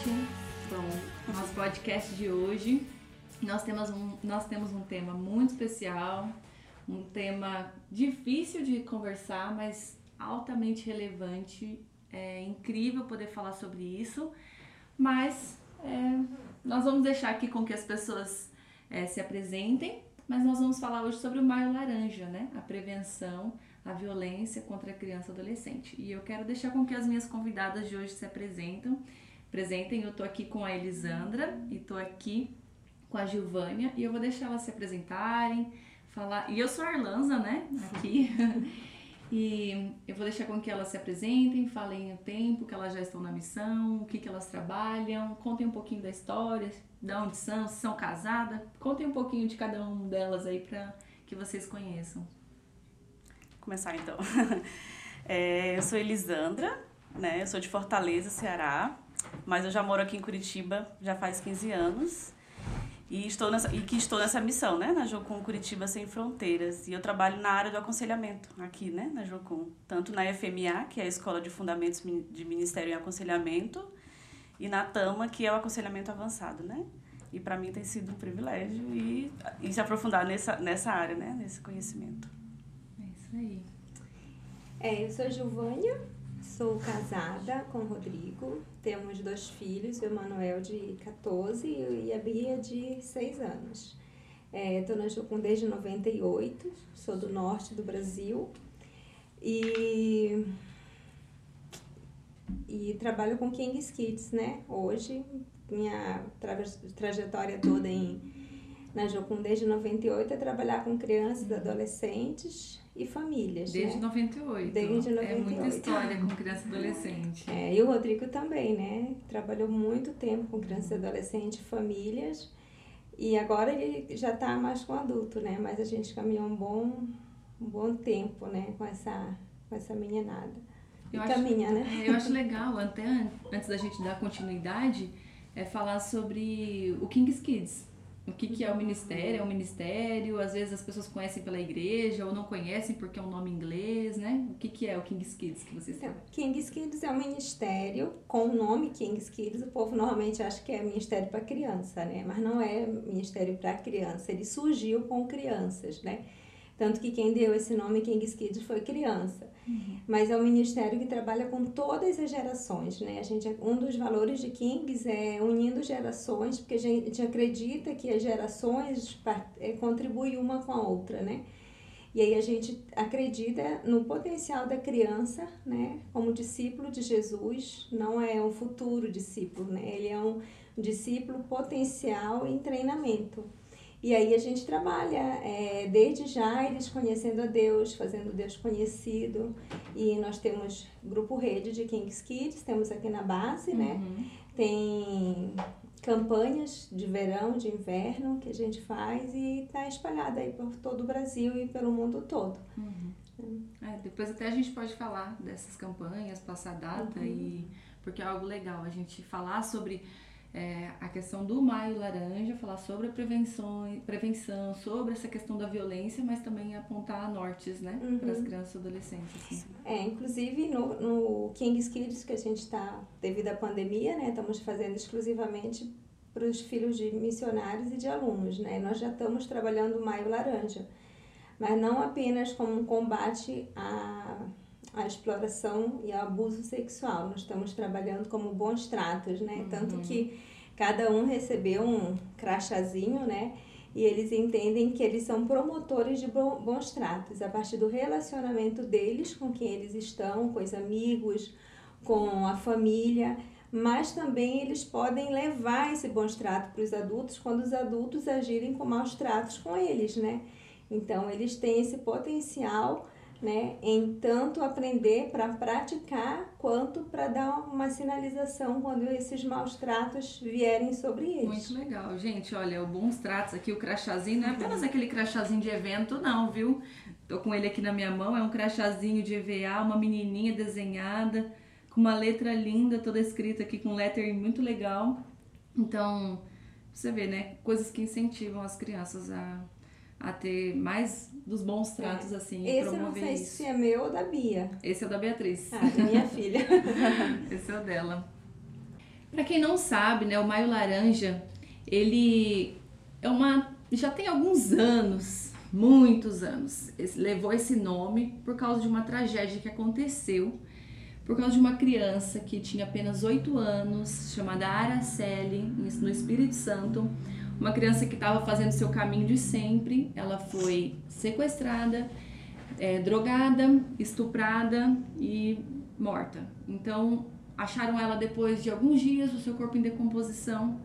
gente. Bom, nosso podcast de hoje, nós temos um, nós temos um tema muito especial, um tema difícil de conversar, mas altamente relevante. É incrível poder falar sobre isso, mas é, nós vamos deixar aqui com que as pessoas é, se apresentem, mas nós vamos falar hoje sobre o Maio Laranja, né? A prevenção a violência contra a criança e adolescente. E eu quero deixar com que as minhas convidadas de hoje se apresentem. Apresentem, eu tô aqui com a Elisandra e tô aqui com a Gilvânia e eu vou deixar elas se apresentarem, falar. E eu sou a Arlanza, né? Aqui. e eu vou deixar com que elas se apresentem, falem o tempo que elas já estão na missão, o que, que elas trabalham, contem um pouquinho da história, de onde são, se são casadas. Contem um pouquinho de cada uma delas aí para que vocês conheçam começar então. É, eu sou Elisandra, né? Eu sou de Fortaleza, Ceará, mas eu já moro aqui em Curitiba já faz 15 anos. E, estou nessa, e que estou nessa missão, né, na Jocum Curitiba Sem Fronteiras. E eu trabalho na área do aconselhamento aqui, né, na Jocum. Tanto na FMA, que é a Escola de Fundamentos de Ministério em Aconselhamento, e na TAMA, que é o aconselhamento avançado, né. E para mim tem sido um privilégio e, e se aprofundar nessa, nessa área, né, nesse conhecimento aí. É, eu sou Giovânia, sou casada com o Rodrigo, temos dois filhos, o Emanuel de 14 e a Bia de 6 anos. Estou é, na Jucum desde 98, sou do norte do Brasil e, e trabalho com King's Kids, né? Hoje, minha tra trajetória toda em, na Jocum desde 98 é trabalhar com crianças e adolescentes e famílias. Desde né? 98. Desde 98. É muita história com criança e adolescente. É, e o Rodrigo também, né? Trabalhou muito tempo com criança e adolescente, famílias. E agora ele já está mais com adulto, né? Mas a gente caminhou um bom, um bom tempo, né? Com essa, com essa meninada. E eu caminha, acho, né? É, eu acho legal, até antes da gente dar continuidade, é falar sobre o King's Kids o que, que é o ministério, é um ministério, às vezes as pessoas conhecem pela igreja ou não conhecem porque é um nome inglês, né? O que, que é o King's Kids que vocês então, King's Kids é um ministério com o nome King's Kids. O povo normalmente acha que é ministério para criança, né? Mas não é ministério para criança. Ele surgiu com crianças, né? Tanto que quem deu esse nome King's Kids foi criança. Mas é um ministério que trabalha com todas as gerações, né? A gente, um dos valores de Kings é unindo gerações, porque a gente acredita que as gerações é, contribuem uma com a outra, né? E aí a gente acredita no potencial da criança, né? Como discípulo de Jesus, não é um futuro discípulo, né? Ele é um discípulo potencial em treinamento. E aí a gente trabalha é, desde já eles conhecendo a Deus, fazendo Deus conhecido. E nós temos grupo rede de Kings Kids, temos aqui na base, né? uhum. né? Tem campanhas de verão, de inverno que a gente faz e está espalhada aí por todo o Brasil e pelo mundo todo. Uhum. É, depois até a gente pode falar dessas campanhas, passar data uhum. e porque é algo legal a gente falar sobre é, a questão do Maio Laranja, falar sobre a prevenção, prevenção, sobre essa questão da violência, mas também apontar nortes, né, uhum. para as crianças e adolescentes. Assim. É, inclusive no, no King's Kids, que a gente está, devido à pandemia, né, estamos fazendo exclusivamente para os filhos de missionários e de alunos, né, nós já estamos trabalhando o Maio Laranja, mas não apenas como um combate a a exploração e ao abuso sexual. Nós estamos trabalhando como bons tratos, né? Uhum. Tanto que cada um recebeu um crachazinho, né? E eles entendem que eles são promotores de bons tratos a partir do relacionamento deles com quem eles estão, com os amigos, com a família, mas também eles podem levar esse bons trato para os adultos quando os adultos agirem com maus tratos com eles, né? Então eles têm esse potencial né, em tanto aprender para praticar quanto para dar uma sinalização quando esses maus tratos vierem sobre eles. Muito legal, gente. Olha, o bons tratos aqui, o crachazinho não é apenas aquele crachazinho de evento, não, viu? Tô com ele aqui na minha mão, é um crachazinho de EVA, uma menininha desenhada com uma letra linda, toda escrita aqui com lettering muito legal. Então, você vê, né, coisas que incentivam as crianças a a ter mais dos bons tratos, é. assim, Esse eu não sei isso. se é meu ou da Bia. Esse é o da Beatriz. Ah, da minha filha. Esse é o dela. Para quem não sabe, né, o Maio Laranja, ele é uma já tem alguns anos, muitos anos, levou esse nome por causa de uma tragédia que aconteceu por causa de uma criança que tinha apenas 8 anos, chamada Araceli, no Espírito Santo. Uma criança que estava fazendo seu caminho de sempre. Ela foi sequestrada, é, drogada, estuprada e morta. Então, acharam ela depois de alguns dias, o seu corpo em decomposição.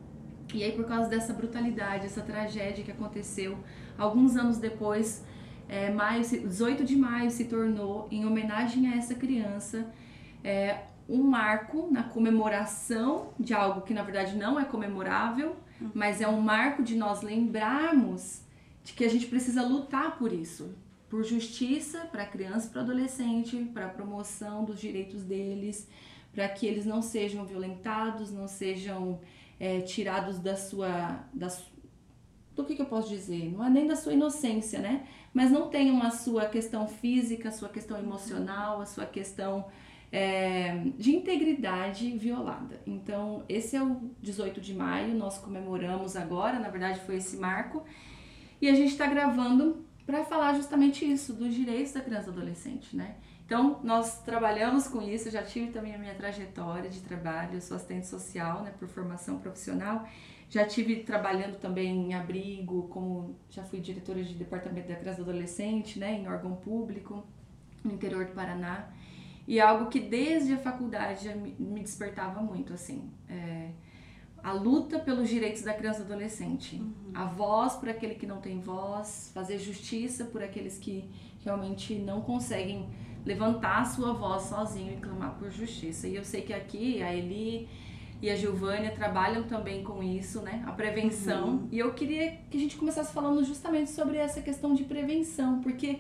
E aí, por causa dessa brutalidade, essa tragédia que aconteceu, alguns anos depois, é, maio, 18 de maio se tornou em homenagem a essa criança é, um marco na comemoração de algo que na verdade não é comemorável, uhum. mas é um marco de nós lembrarmos de que a gente precisa lutar por isso, por justiça para criança e para adolescente, para a promoção dos direitos deles, para que eles não sejam violentados, não sejam é, tirados da sua. Da, do que, que eu posso dizer? Não é nem da sua inocência, né? Mas não tenham a sua questão física, a sua questão emocional, a sua questão é, de integridade violada. Então, esse é o 18 de maio, nós comemoramos agora, na verdade foi esse marco, e a gente está gravando para falar justamente isso, dos direitos da criança e adolescente, né? Então, nós trabalhamos com isso, já tive também a minha trajetória de trabalho, eu sou assistente social, né, por formação profissional, já tive trabalhando também em abrigo, como já fui diretora de departamento da criança e adolescente, né, em órgão público, no interior do Paraná. E é algo que desde a faculdade me despertava muito, assim. É, a luta pelos direitos da criança e adolescente. Uhum. A voz por aquele que não tem voz, fazer justiça por aqueles que realmente não conseguem levantar a sua voz sozinho e clamar por justiça. E eu sei que aqui a Eli e a Giovânia trabalham também com isso, né? A prevenção. Uhum. E eu queria que a gente começasse falando justamente sobre essa questão de prevenção, porque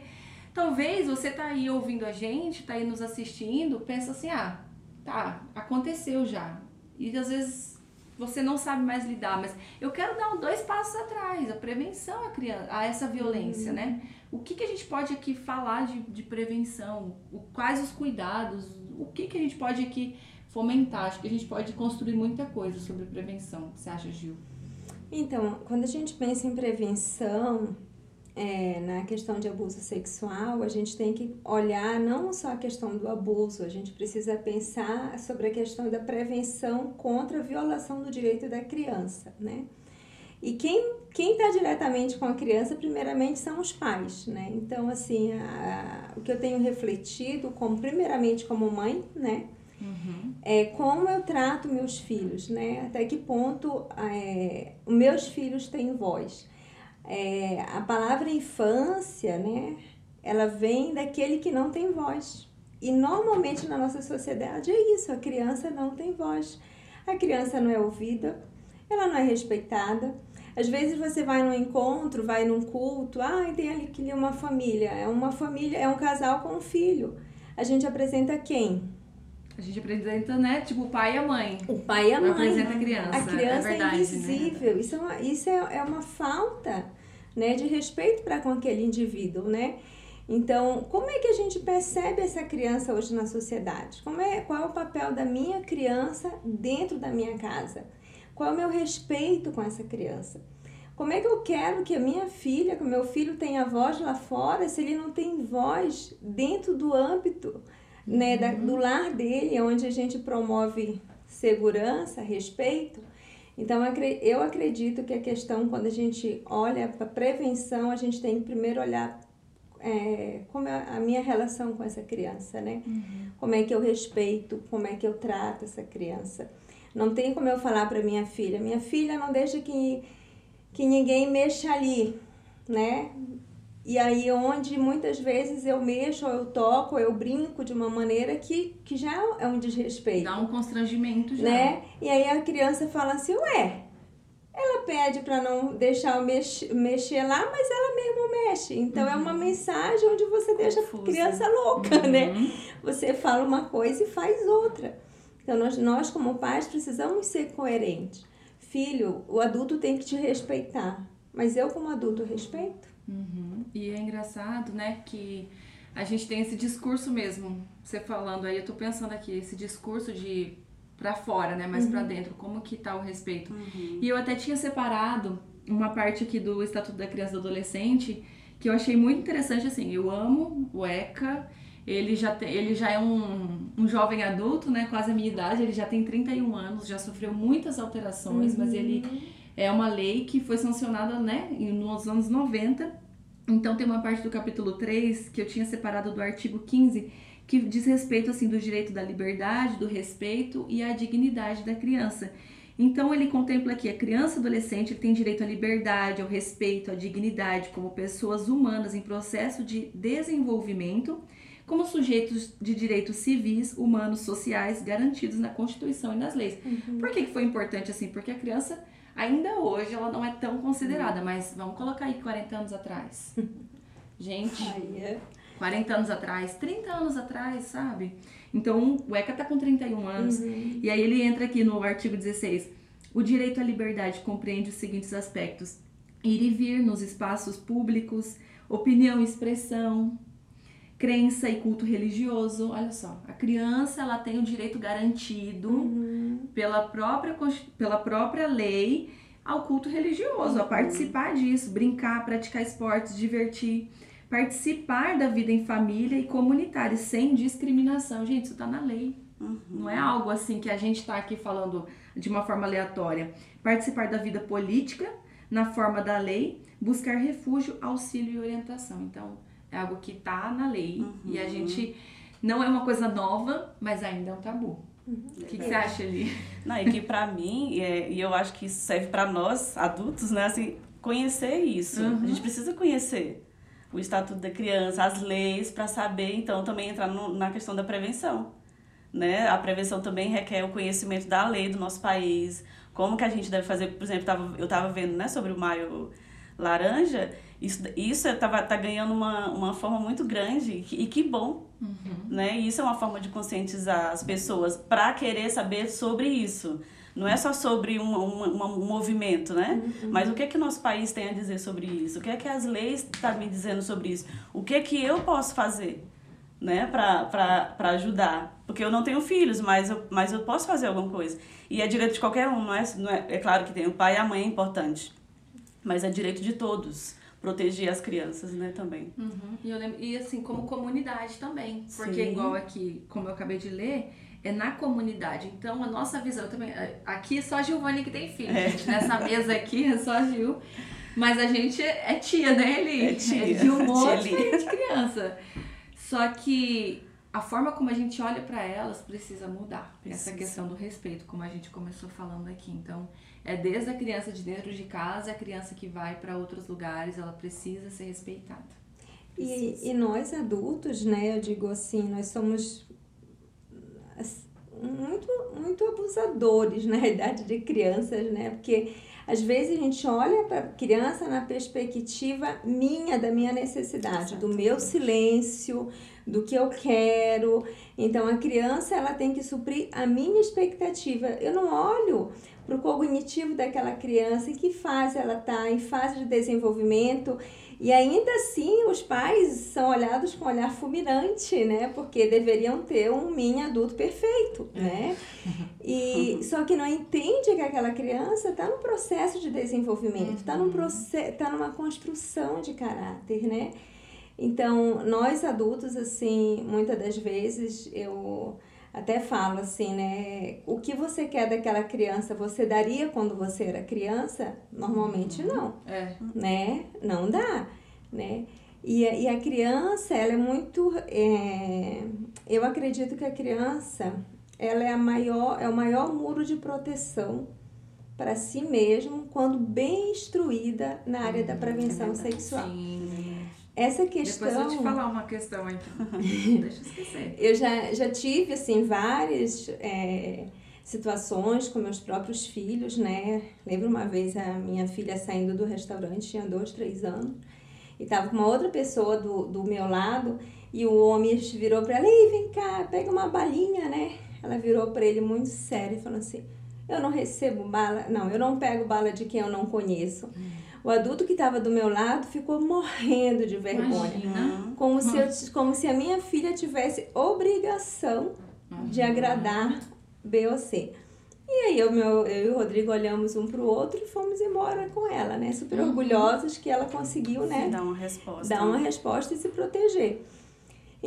Talvez você tá aí ouvindo a gente, tá aí nos assistindo, pensa assim, ah, tá, aconteceu já. E às vezes você não sabe mais lidar, mas eu quero dar dois passos atrás, a prevenção a, criança, a essa violência, uhum. né? O que, que a gente pode aqui falar de, de prevenção? O, quais os cuidados? O que, que a gente pode aqui fomentar? Acho que a gente pode construir muita coisa sobre prevenção. O que você acha, Gil? Então, quando a gente pensa em prevenção, é, na questão de abuso sexual, a gente tem que olhar não só a questão do abuso, a gente precisa pensar sobre a questão da prevenção contra a violação do direito da criança, né? E quem quem está diretamente com a criança, primeiramente, são os pais, né? Então, assim, a, a, o que eu tenho refletido, como primeiramente como mãe, né? Uhum. É como eu trato meus filhos, né? Até que ponto é, meus filhos têm voz. É, a palavra infância, né, ela vem daquele que não tem voz. E normalmente na nossa sociedade é isso, a criança não tem voz. A criança não é ouvida, ela não é respeitada. Às vezes você vai num encontro, vai num culto, ah, tem ali uma família, é uma família, é um casal com um filho. A gente apresenta quem? A gente apresenta, né? Tipo, o pai e a mãe. O pai e a mãe. apresenta a criança. A criança é, verdade, é invisível. Né? Isso, é uma, isso é, é uma falta né, de respeito para com aquele indivíduo, né? Então, como é que a gente percebe essa criança hoje na sociedade? Como é, qual é o papel da minha criança dentro da minha casa? Qual é o meu respeito com essa criança? Como é que eu quero que a minha filha, que o meu filho tenha voz lá fora, se ele não tem voz dentro do âmbito né, da, do lar dele, onde a gente promove segurança, respeito? Então, eu acredito que a questão, quando a gente olha para prevenção, a gente tem que primeiro olhar é, como é a minha relação com essa criança, né? Uhum. Como é que eu respeito, como é que eu trato essa criança. Não tem como eu falar para minha filha, minha filha não deixa que, que ninguém mexa ali, né? E aí onde muitas vezes eu mexo, ou eu toco, ou eu brinco de uma maneira que, que já é um desrespeito. Dá um constrangimento já. Né? E aí a criança fala assim, ué, ela pede para não deixar eu mex mexer lá, mas ela mesmo mexe. Então uhum. é uma uhum. mensagem onde você deixa a criança louca, né? uhum. né? Você fala uma coisa e faz outra. Então nós, nós como pais precisamos ser coerentes. Filho, o adulto tem que te respeitar, mas eu como adulto respeito? Uhum. E é engraçado, né, que a gente tem esse discurso mesmo, você falando aí, eu tô pensando aqui, esse discurso de para fora, né? Mais uhum. para dentro, como que tá o respeito. Uhum. E eu até tinha separado uma parte aqui do Estatuto da Criança e do Adolescente que eu achei muito interessante, assim, eu amo o ECA, ele já, tem, ele já é um, um jovem adulto, né, quase a minha idade, ele já tem 31 anos, já sofreu muitas alterações, uhum. mas ele é uma lei que foi sancionada, né, nos anos 90, então tem uma parte do capítulo 3 que eu tinha separado do artigo 15, que diz respeito assim do direito da liberdade, do respeito e à dignidade da criança. Então ele contempla que a criança e adolescente tem direito à liberdade, ao respeito, à dignidade como pessoas humanas em processo de desenvolvimento, como sujeitos de direitos civis, humanos, sociais garantidos na Constituição e nas leis. Uhum. Por que foi importante assim? Porque a criança ainda hoje ela não é tão considerada, uhum. mas vamos colocar aí 40 anos atrás. Gente, Ai, é. 40 anos atrás, 30 anos atrás, sabe? Então, o ECA tá com 31 anos. Uhum. E aí ele entra aqui no artigo 16. O direito à liberdade compreende os seguintes aspectos: ir e vir nos espaços públicos, opinião e expressão, crença e culto religioso. Olha só, a criança ela tem o direito garantido uhum. pela, própria, pela própria lei ao culto religioso, uhum. a participar disso, brincar, praticar esportes, divertir participar da vida em família e comunitária, sem discriminação. Gente, isso está na lei. Uhum. Não é algo assim que a gente está aqui falando de uma forma aleatória. Participar da vida política na forma da lei, buscar refúgio, auxílio e orientação. Então, é algo que está na lei uhum. e a gente não é uma coisa nova, mas ainda é um tabu. Uhum. O que, que, você acha ali? Não, e que para mim, é, e eu acho que isso serve para nós adultos, né? Assim, conhecer isso. Uhum. A gente precisa conhecer o Estatuto da Criança, as leis, para saber, então, também entrar no, na questão da prevenção. Né? A prevenção também requer o conhecimento da lei do nosso país, como que a gente deve fazer, por exemplo, tava, eu estava vendo né, sobre o maio laranja, isso, isso tava, tá ganhando uma, uma forma muito grande e que bom, uhum. né? Isso é uma forma de conscientizar as pessoas para querer saber sobre isso. Não é só sobre um, um, um movimento, né? Uhum. Mas o que é que o nosso país tem a dizer sobre isso? O que é que as leis estão tá me dizendo sobre isso? O que é que eu posso fazer, né? Para ajudar? Porque eu não tenho filhos, mas eu, mas eu posso fazer alguma coisa. E é direito de qualquer um, não é, não é? É claro que tem o pai e a mãe é importante. Mas é direito de todos proteger as crianças, né, também. Uhum. E, lembro, e assim, como comunidade também. Porque Sim. igual aqui, como eu acabei de ler, é na comunidade. Então, a nossa visão também. É, aqui é só a Giovanni que tem filho, É. gente. Nessa mesa aqui é só a Gil. Mas a gente é tia, né, Eli? É tia. É de um monte de criança. Só que a forma como a gente olha para elas precisa mudar. Essa Precisa. questão do respeito, como a gente começou falando aqui. Então, é desde a criança de dentro de casa, a criança que vai para outros lugares, ela precisa ser respeitada. E, e nós adultos, né, eu digo assim, nós somos muito, muito abusadores na idade de crianças, né? Porque às vezes a gente olha para a criança na perspectiva minha, da minha necessidade, do meu silêncio, do que eu quero. Então a criança ela tem que suprir a minha expectativa. Eu não olho para o cognitivo daquela criança, em que fase ela está, em fase de desenvolvimento. E ainda assim, os pais são olhados com um olhar fulminante, né? Porque deveriam ter um mini adulto perfeito, né? E só que não entende que aquela criança está no processo de desenvolvimento, está num processo, tá numa construção de caráter, né? Então, nós adultos, assim, muitas das vezes eu até falo assim, né? O que você quer daquela criança, você daria quando você era criança? Normalmente não É. né? Não dá, né? E, a- e a criança, ela é muito... é, eu acredito que a criança, ela é, a maior, é o maior muro de proteção para si mesmo quando bem instruída na área da prevenção sexual. Sim. Essa questão... Depois eu te falar uma questão aqui. Deixa eu esquecer. Eu já, já tive, assim, várias é, situações com meus próprios filhos, né? Lembro uma vez a minha filha saindo do restaurante, tinha dois, três anos, e tava com uma outra pessoa do, do meu lado, e o homem virou para ela, Ei, vem cá, pega uma balinha, né? Ela virou para ele muito séria e falou assim, eu não recebo bala, não, eu não pego bala de quem eu não conheço. O adulto que estava do meu lado ficou morrendo de vergonha. Imagina. Como se, eu, como se a minha filha tivesse obrigação de agradar B ou C. E aí eu, meu, eu e o Rodrigo olhamos um pro outro e fomos embora com ela, né? Super Uhum. orgulhosos que ela conseguiu, né? Dar uma resposta. dar uma resposta e se proteger.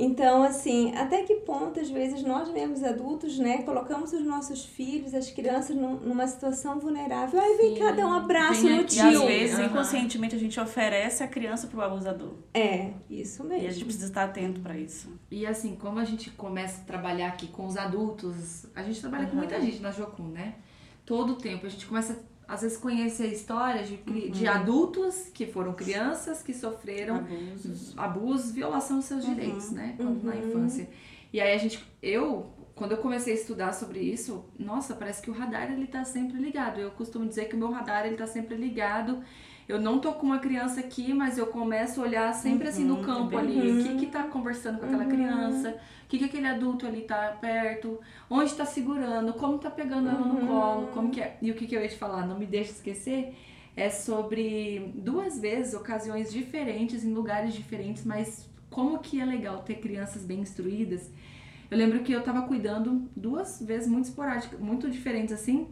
Então, assim, até que ponto, às vezes, nós mesmos adultos, né, colocamos os nossos filhos, as crianças, num- numa situação vulnerável. Aí vem dar um abraço Vem no aqui. E às tio. vezes, Aham. inconscientemente, a gente oferece a criança pro abusador. É, isso E a gente mesmo. precisa estar atento para isso. E assim, como a gente começa a trabalhar aqui com os adultos, a gente trabalha com muita gente na Jocum, né? Todo o tempo. A gente começa, às vezes, conhecer histórias de, de adultos que foram crianças que sofreram Abusos. abusos, violação dos seus Uhum. direitos, né? Quando na Uhum. infância. E aí a gente, eu, quando eu comecei a estudar sobre isso, nossa, parece que o radar ele tá sempre ligado. Eu costumo dizer que o meu radar ele tá sempre ligado. Eu não tô com uma criança aqui, mas eu começo a olhar sempre assim no Uhum, campo ali. O que que tá conversando com aquela Uhum. criança? O que que aquele adulto ali tá perto? Onde tá segurando? Como tá pegando ela no Uhum. colo? Como que é? E o que que eu ia te falar? Não me deixe esquecer é sobre duas vezes, ocasiões diferentes, em lugares diferentes, mas como que é legal ter crianças bem instruídas. Eu lembro que eu tava cuidando duas vezes muito esporádicas, muito diferentes assim,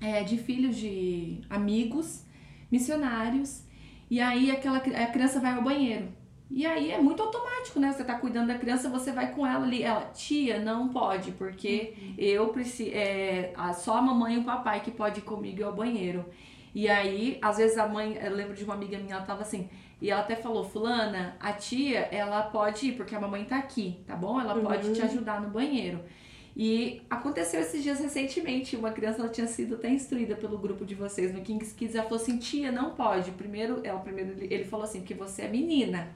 é, de filhos de amigos, missionários, e aí aquela a criança vai ao banheiro. E aí é muito automático, né? Você tá cuidando da criança, você vai com ela ali. Ela, tia, não pode, porque eu preciso. É, só a mamãe e o papai que pode ir comigo ao banheiro. E aí, às vezes a mãe, eu lembro de uma amiga minha, ela tava assim, e ela até falou, fulana, a tia, ela pode ir, porque a mamãe tá aqui, tá bom? Ela pode te ajudar no banheiro. E aconteceu esses dias recentemente, uma criança ela tinha sido até instruída pelo grupo de vocês no Kings Kids, ela falou assim, tia, não pode. Primeiro, ela primeiro ele falou assim, porque você é menina.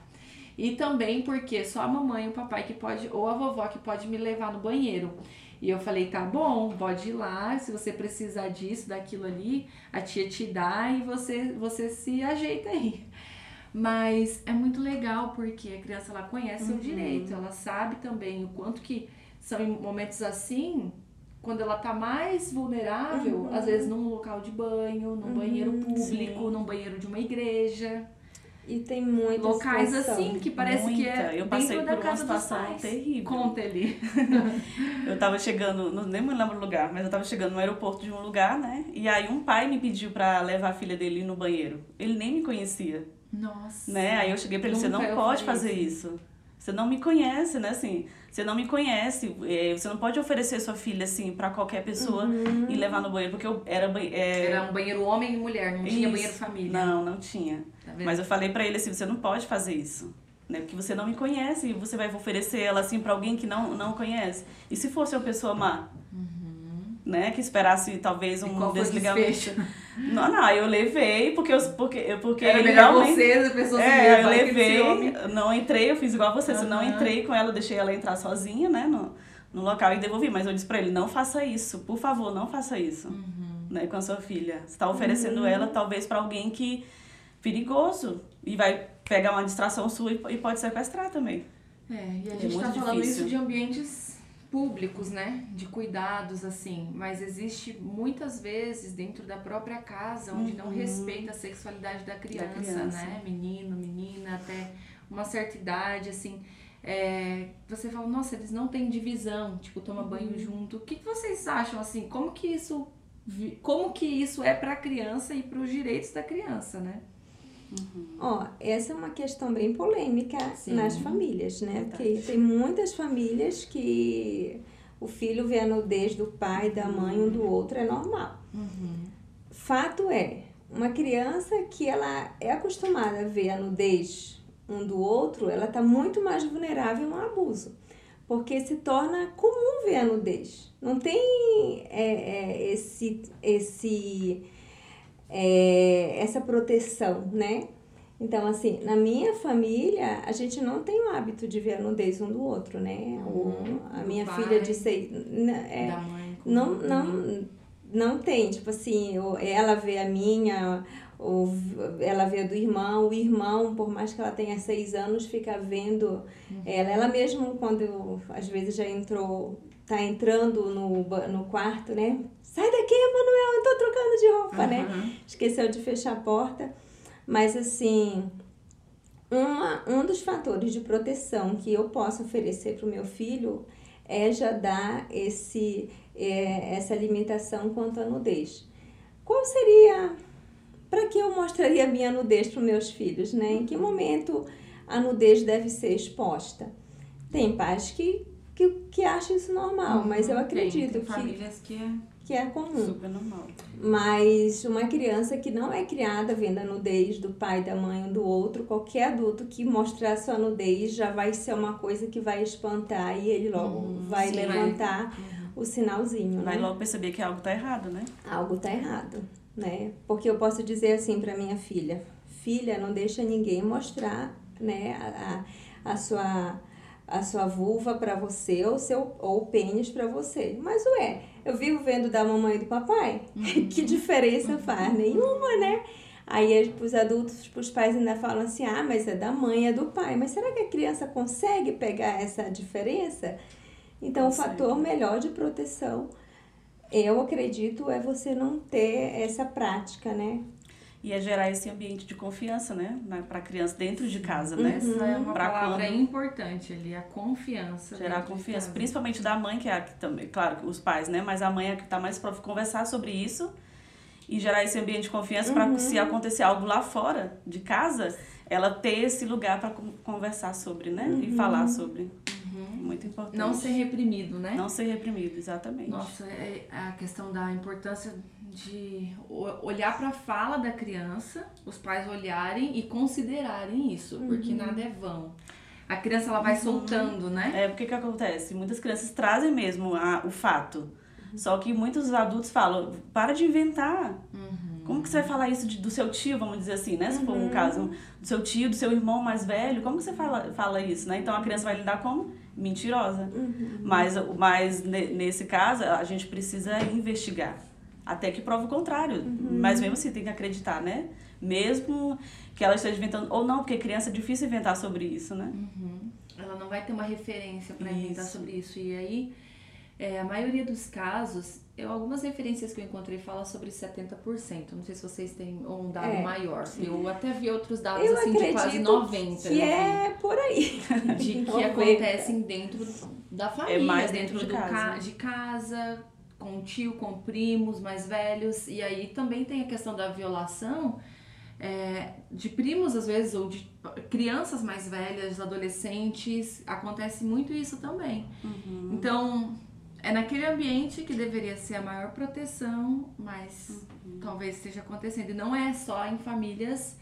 E também porque só a mamãe e o papai que pode, ou a vovó que pode me levar no banheiro. E eu falei, tá bom, pode ir lá, se você precisar disso, daquilo ali, a tia te dá e você, você se ajeita aí. Mas é muito legal porque a criança ela conhece o direito, ela sabe também o quanto que são em momentos assim, quando ela tá mais vulnerável, às vezes num local de banho, num banheiro público, sim. num banheiro de uma igreja, E tem muita locais situação. assim que parece que é Muita. Eu passei dentro da por uma casa dos situação pais. terrível. Conta ele. Eu tava chegando, não nem me lembro o lugar, mas eu tava chegando no aeroporto de um lugar, né? E aí um pai me pediu pra levar a filha dele no banheiro. Ele nem me conhecia, Nossa. né? Aí eu cheguei pra ele, você não pode fazer isso. Você não me conhece, né? Assim, você não me conhece. é, Você não pode oferecer sua filha, assim, pra qualquer pessoa e levar no banheiro, porque eu era... é, Era um banheiro homem e mulher, não tinha Isso. banheiro família. Não, não tinha. Tá? Mas eu falei pra ele assim, você não pode fazer isso. Né? Porque você não me conhece e você vai oferecer ela assim pra alguém que não, não conhece. E se fosse uma pessoa má? Né? Que esperasse talvez Uhum. Um desligamento. Não, não, eu levei porque eu porque porque Era melhor você, a pessoa se É, eu levei, não entrei, eu fiz igual você, eu não entrei com ela, eu deixei ela entrar sozinha, né, no, no local e devolvi, mas eu disse pra ele, não faça isso, por favor, não faça isso, Uhum. né, com a sua filha. Você tá oferecendo ela talvez pra alguém que perigoso e vai pegar uma distração sua e, e pode sequestrar também. É, e a É gente tá muito falando difícil. isso de ambientes públicos, né? De cuidados, assim. Mas existe muitas vezes dentro da própria casa onde não Uhum. respeita a sexualidade da criança, criança. né? Menino, menina, até uma certa idade, assim. É, você fala, nossa, eles não têm divisão, tipo, toma banho junto. O que, que vocês acham, assim? Como que isso... Como que isso é pra criança e pros direitos da criança, né? Ó, essa é uma questão bem polêmica Sim. nas famílias, né? Verdade. Porque tem muitas famílias que o filho vê a nudez do pai, da mãe, um do outro, é normal. Fato é, uma criança que ela é acostumada a ver a nudez um do outro, ela está muito mais vulnerável a um abuso. Porque se torna comum ver a nudez. Não tem é, é, esse, esse, é, essa proteção, né? Então, assim, na minha família, a gente não tem o hábito de ver a nudez um do outro, né? Uhum. O, a minha pai. filha de seis... É, da mãe. não, o menino. não, não tem, tipo assim, ela vê a minha, ou ela vê a do irmão, o irmão, por mais que ela tenha seis anos, fica vendo ela. Ela mesmo, quando às vezes já entrou, tá entrando no, no quarto, né? Sai daqui, Manuel, eu tô trocando de roupa, né? Uhum. Esqueceu de fechar a porta. Mas assim, uma, um dos fatores de proteção que eu posso oferecer para o meu filho é já dar esse, é, essa limitação quanto à nudez. Qual seria. Para que eu mostraria a minha nudez para os meus filhos? Né? Em que momento a nudez deve ser exposta? Tem pais que, que, que acham isso normal, uhum, mas eu acredito tem, tem que. famílias que é que é comum. Super normal. Mas uma criança que não é criada vendo a nudez do pai, da mãe ou do outro, qualquer adulto que mostrar sua nudez já vai ser uma coisa que vai espantar e ele logo uhum, vai sim, levantar vai. Uhum. o sinalzinho. Vai né? logo perceber que algo tá errado, né? Algo tá errado, né? Porque eu posso dizer assim para minha filha: filha, não deixa ninguém mostrar, né, a, a, a sua a sua vulva para você ou seu ou o pênis para você. Mas ué, eu vivo vendo da mamãe e do papai. Uhum. que diferença faz? Nenhuma, né? Aí os adultos, os pais ainda falam assim: "Ah, mas é da mãe, é do pai". Mas será que a criança consegue pegar essa diferença? Então, o fator melhor de proteção, eu acredito, é você não ter essa prática, né? E é gerar esse ambiente de confiança, né, para a criança dentro de casa, né? Essa é uma pra palavra quando... importante ali, a confiança. Gerar confiança, principalmente da mãe que é a que também, claro, os pais, né, mas a mãe é a que está mais para conversar sobre isso e gerar esse ambiente de confiança uhum. para se acontecer algo lá fora de casa, ela ter esse lugar para conversar sobre, né, uhum. e falar sobre. Uhum. Muito importante. Não ser reprimido, né? Não ser reprimido, exatamente. Nossa, é a questão da importância de olhar para a fala da criança, os pais olharem e considerarem isso, uhum. porque nada é vão. A criança ela vai uhum. soltando, né? É, porque que acontece? Muitas crianças trazem mesmo a, o fato. Uhum. Só que muitos adultos falam, para de inventar. Uhum. Como que você vai falar isso de, do seu tio, vamos dizer assim, né? Se for um uhum. caso do seu tio, do seu irmão mais velho, como que você fala, fala isso, né? Então a criança vai lidar como mentirosa. Uhum. Mas, mas nesse caso, a gente precisa investigar até que prove o contrário. Uhum. Mas mesmo assim tem que acreditar, né? Mesmo que ela esteja inventando, ou não, porque criança é difícil inventar sobre isso, né? Uhum. Ela não vai ter uma referência para inventar sobre isso. E aí, é, a maioria dos casos, eu, algumas referências que eu encontrei falam sobre 70%. Não sei se vocês têm um dado é, maior. Eu até vi outros dados eu assim de quase 90%. Que é por aí. De que acontecem dentro da família, é mais dentro, dentro de, casa. Ca de casa, com tio, com primos mais velhos. E aí também tem a questão da violação é, de primos, às vezes, ou de crianças mais velhas, adolescentes. Acontece muito isso também. Uhum. Então, é naquele ambiente que deveria ser a maior proteção, mas uhum. talvez esteja acontecendo. E não é só em famílias.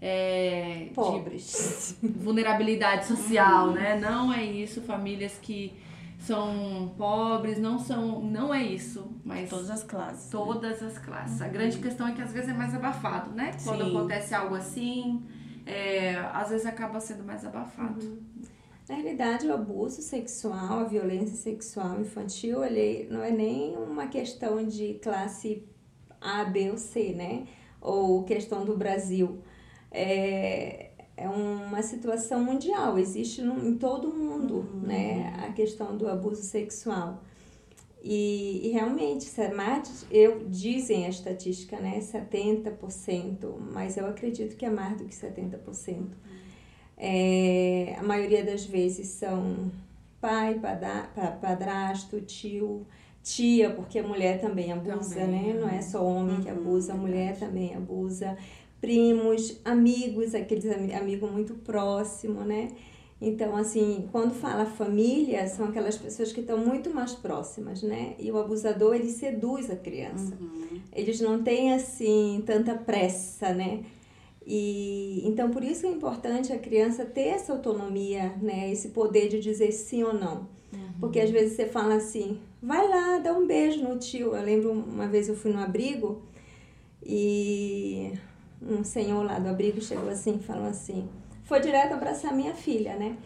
É, pobres vulnerabilidade social, uhum. né? Não é isso, famílias que são pobres, não são, não é isso, mas todas as classes. Né? Todas né? as classes. Uhum. A grande questão é que às vezes é mais abafado, né? Quando Sim. acontece algo assim, é, às vezes acaba sendo mais abafado. Uhum. Na realidade, o abuso sexual, a violência sexual infantil, ele não é nem uma questão de classe A, B ou C, né? Ou questão do Brasil. É, é uma situação mundial, existe no, em todo mundo, uhum. né, a questão do abuso sexual. E, e realmente, mais, eu dizem a estatística, né, 70%, mas eu acredito que é mais do que 70%. Uhum. É, a maioria das vezes são pai, padrasto, tio, tia, porque a mulher também abusa, também. né? Não é só homem uhum, que abusa, a mulher também abusa primos, amigos, aqueles amigos muito próximo, né? Então, assim, quando fala família, são aquelas pessoas que estão muito mais próximas, né? E o abusador, ele seduz a criança. Uhum. Eles não têm, assim, tanta pressa, né? E, então, por isso é importante a criança ter essa autonomia, né? Esse poder de dizer sim ou não. Uhum. Porque às vezes você fala assim, vai lá, dá um beijo no tio. Eu lembro uma vez eu fui no abrigo e um senhor lá do abrigo chegou assim e falou assim, foi direto abraçar minha filha, né?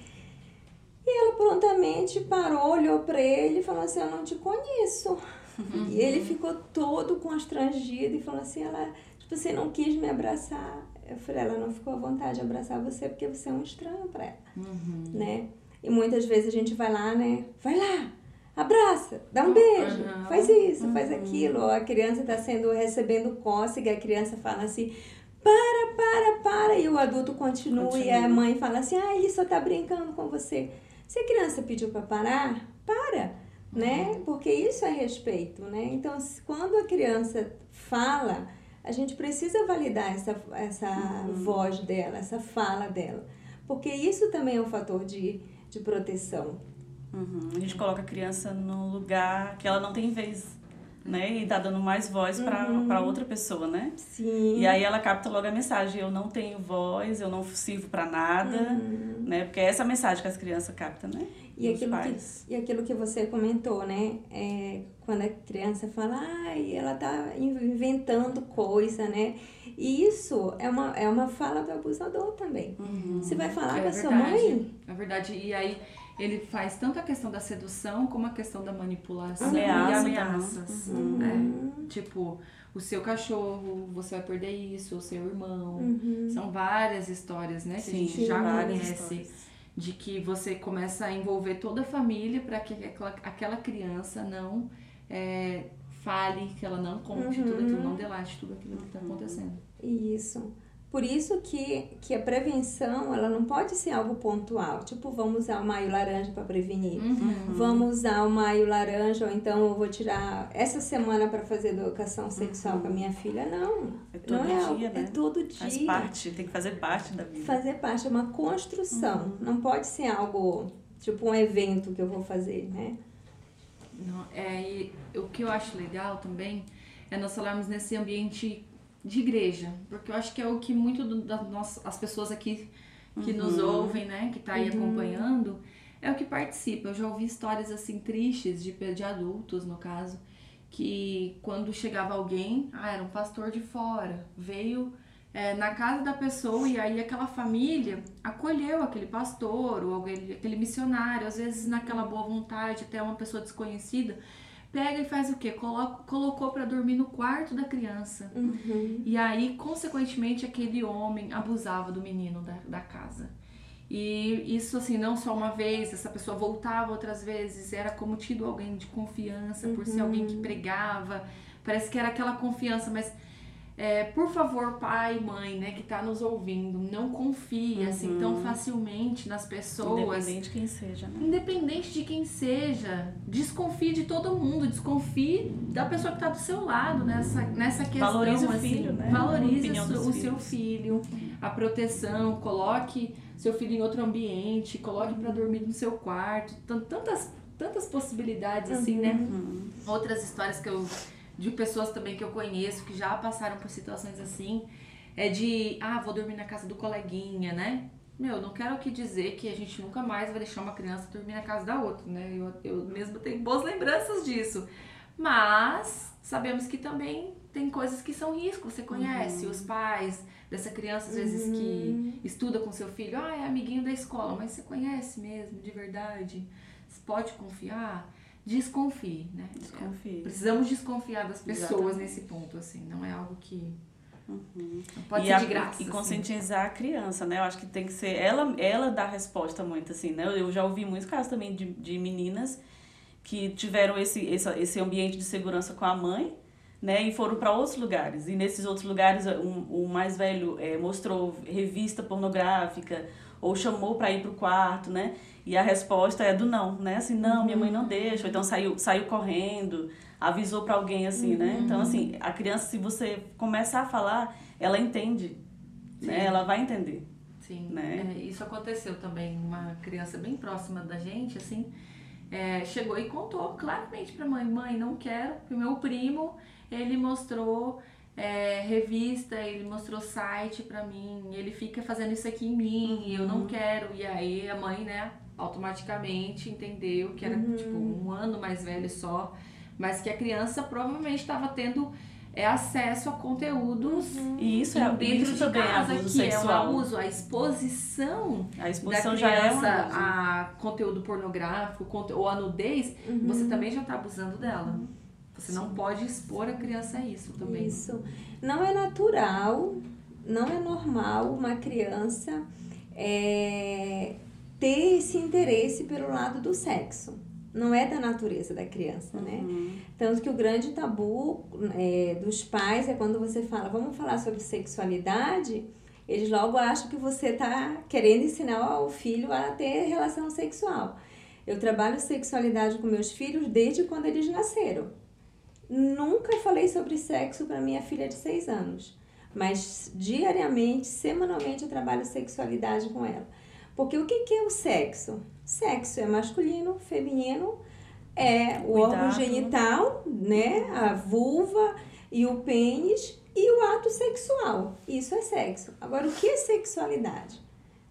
E ela prontamente parou, olhou para ele e falou assim, eu não te conheço. Uhum. E ele ficou todo constrangido e falou assim, ela, tipo, você não quis me abraçar. Eu falei, ela não ficou à vontade de abraçar você porque você é um estranho para ela, uhum. né? E muitas vezes a gente vai lá, né? Vai lá, abraça, dá um beijo, uhum. faz isso, faz uhum. aquilo. Ou a criança está sendo recebendo cócega, a criança fala assim, para, para, para. E o adulto continua, continua. e a mãe fala assim, ah, ele só tá brincando com você. Se a criança pediu para parar, para, né? Uhum. Porque isso é respeito, né? Então, quando a criança fala, a gente precisa validar essa, essa Uhum. voz dela, essa fala dela. Porque isso também é um fator de, de proteção. Uhum. A gente coloca a criança no lugar que ela não tem vez, né? E tá dando mais voz pra Uhum. para outra pessoa, né? Sim. E aí ela capta logo a mensagem: eu não tenho voz, eu não sirvo pra nada, Uhum. né? Porque é essa mensagem que as crianças captam, né? E aquilo, que, e aquilo que você comentou, né? É, quando a criança fala, ai, ela tá inventando coisa, né? E isso é uma, é uma fala do abusador também. Uhum. Você vai falar É com a sua verdade. mãe? É verdade. E aí ele faz tanto a questão da sedução como a questão da manipulação Ameaça e ameaças. Uhum. É, tipo, o seu cachorro, você vai perder isso, o seu irmão. Uhum. São várias histórias, né? Que a gente Sim, já conhece. histórias. De que você começa a envolver toda a família para que aquela, aquela criança não é, fale, que ela não conte Uhum. tudo aquilo, não delate tudo aquilo que está acontecendo. Isso. Por isso que, que a prevenção, ela não pode ser algo pontual. Tipo, vamos usar o maio laranja para prevenir. Uhum. Vamos usar o maio laranja, ou então eu vou tirar essa semana para fazer educação sexual com a minha filha. Não. É todo não é, dia, né? é todo dia. Faz parte, tem que fazer parte da vida. Fazer parte, é uma construção. Não pode ser algo, tipo um evento que eu vou fazer, né? Não, é, e o que eu acho legal também é nós falarmos nesse ambiente de igreja, porque eu acho que é o que muito do- das nossas as pessoas aqui que nos ouvem, né, que tá aí acompanhando, é o que participa. Eu já ouvi histórias assim tristes de, de adultos, no caso, que quando chegava alguém, ah, era um pastor de fora, veio é, na casa da pessoa e aí aquela família acolheu aquele pastor ou aquele, aquele missionário, às vezes naquela boa vontade, até uma pessoa desconhecida, pega e faz o quê? Coloca, colocou para dormir no quarto da criança. Uhum. E aí, consequentemente, aquele homem abusava do menino da, da casa. E isso, assim, não só uma vez, essa pessoa voltava outras vezes, era como tido alguém de confiança, por ser alguém que pregava, parece que era aquela confiança, mas. É, por favor, pai mãe, né, que tá nos ouvindo, não confie assim tão facilmente nas pessoas. Independente de quem seja, né? Independente de quem seja, desconfie de todo mundo, desconfie da pessoa que está do seu lado nessa, nessa questão. Valorize o assim, filho, né? Valorize o, seu- o seu filhos. filho, a proteção, coloque seu filho em outro ambiente, coloque para dormir no seu quarto, tan- tantas, tantas possibilidades assim, né? Uhum. Outras histórias que eu de pessoas também que eu conheço que já passaram por situações assim, é de, ah, vou dormir na casa do coleguinha, né? Meu, não quero aqui dizer que a gente nunca mais vai deixar uma criança dormir na casa da outra, né? Eu, eu mesmo tenho boas lembranças disso. Mas sabemos que também tem coisas que são risco. Você conhece os pais dessa criança, às vezes, que estuda com seu filho. Ah, é amiguinho da escola. Mas você conhece mesmo, de verdade? Você pode confiar? Desconfie, né? Desconfie. Precisamos desconfiar das pessoas Exatamente. nesse ponto, assim. Não é algo que Uhum. pode e ser a- de graça. E assim. conscientizar a criança, né? Eu acho que tem que ser ela, ela dá a resposta muito, assim, né? Eu já ouvi muitos casos também de, de meninas que tiveram esse, esse, esse ambiente de segurança com a mãe, né? E foram para outros lugares. E nesses outros lugares, um, o mais velho eh, mostrou revista pornográfica ou chamou para ir pro quarto, né? E a resposta é do não, né? Assim, não, minha mãe não deixa. Ou então saiu, saiu correndo, avisou para alguém, assim, né? Então, assim, a criança, se você começar a falar, ela entende, né? Ela vai entender. Sim, né? é, isso aconteceu também. Uma criança bem próxima da gente, assim, é, chegou e contou claramente pra mãe: Mãe, não quero, porque o meu primo, ele mostrou é, revista, ele mostrou site pra mim, ele fica fazendo isso aqui em mim, e eu não quero. E aí a mãe, né, automaticamente entendeu que era tipo um ano mais velho só, mas que a criança provavelmente estava tendo. É acesso a conteúdos E isso, é, dentro isso de também é casa, abuso que é um sexual. abuso, a exposição A da exposição já é um criança abuso. a conteúdo pornográfico ou a nudez, Uhum. você também já está abusando dela. Você não pode expor a criança a isso também. Isso. Não é natural, não é normal uma criança é, ter esse interesse pelo lado do sexo. Não é da natureza da criança, né? Uhum. Tanto que o grande tabu é, dos pais é quando você fala, vamos falar sobre sexualidade, Eles logo acham que você está querendo ensinar o filho a ter relação sexual. Eu trabalho sexualidade com meus filhos desde quando eles nasceram. Nunca falei sobre sexo para minha filha de seis anos, mas diariamente, semanalmente, eu trabalho sexualidade com ela. Porque o que, que é o sexo? Sexo é masculino, feminino, é o Cuidado. órgão genital, né? A vulva e o pênis e o ato sexual. Isso é sexo. Agora, o que é sexualidade?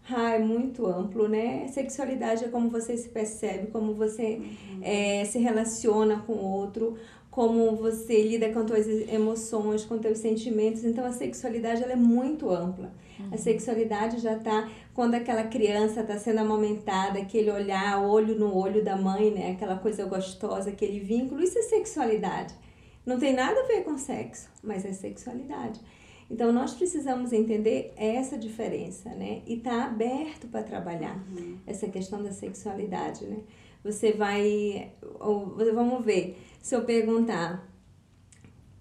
Ah, é muito amplo, né? Sexualidade é como você se percebe, como você uhum. é, se relaciona com o outro, como você lida com suas emoções, com seus sentimentos. Então, a sexualidade ela é muito ampla. Uhum. A sexualidade já está quando aquela criança está sendo amamentada, aquele olhar, olho no olho da mãe, né? Aquela coisa gostosa, aquele vínculo. Isso é sexualidade. Não tem nada a ver com sexo, mas é sexualidade. Então, nós precisamos entender essa diferença, né? E estar tá aberto para trabalhar uhum. essa questão da sexualidade, né? Você vai. Ou, vamos ver, se eu perguntar.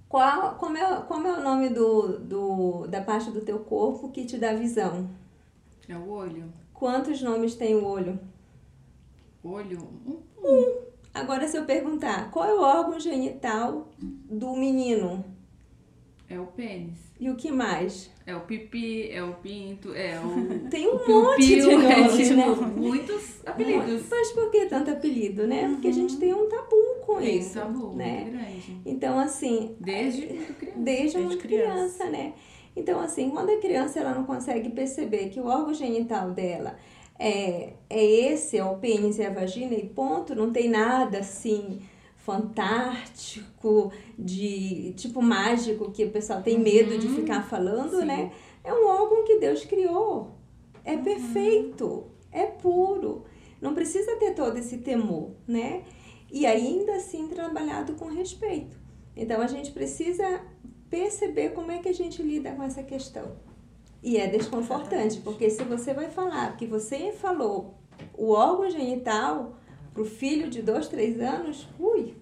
Qual, como, é, como é o nome do, do, da parte do teu corpo que te dá visão? É o olho. Quantos nomes tem o olho? Olho? Um. um. Agora, se eu perguntar, qual é o órgão genital do menino? É o pênis. E o que mais? É o pipi, é o pinto, é o. Tem um monte de nomes, é, né? Muitos apelidos. Mas por que tanto apelido, né? Uhum. Porque a gente tem um tabu com tem isso. tabu, né? grande. Então, assim. Desde muito criança. Desde, desde criança. criança, né? Então, assim, quando a criança ela não consegue perceber que o órgão genital dela é, é esse, é o pênis e a vagina, e ponto, não tem nada assim fantástico, de tipo mágico, que o pessoal tem medo de uhum. ficar falando, Sim. né? É um órgão que Deus criou. É uhum. perfeito, é puro. Não precisa ter todo esse temor, né? E ainda assim trabalhado com respeito. Então a gente precisa perceber como é que a gente lida com essa questão. E é desconfortante, porque se você vai falar que você falou o órgão genital para o filho de dois, três anos, ui.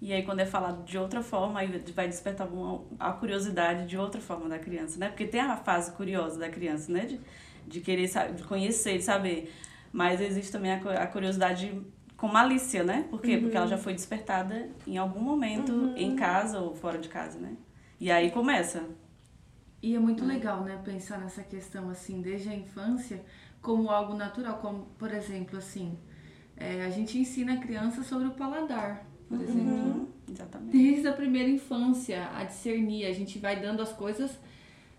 E aí, quando é falado de outra forma, aí vai despertar uma, a curiosidade de outra forma da criança, né? Porque tem a fase curiosa da criança, né? De, de querer de conhecer, de saber. Mas existe também a, a curiosidade com malícia, né? Por quê? Uhum. Porque ela já foi despertada em algum momento, uhum. em casa ou fora de casa, né? E aí começa. E é muito legal, né? Pensar nessa questão, assim, desde a infância, como algo natural. Como, por exemplo, assim, é, a gente ensina a criança sobre o paladar, por uhum. exemplo. Exatamente. Desde a primeira infância, a discernir. A gente vai dando as coisas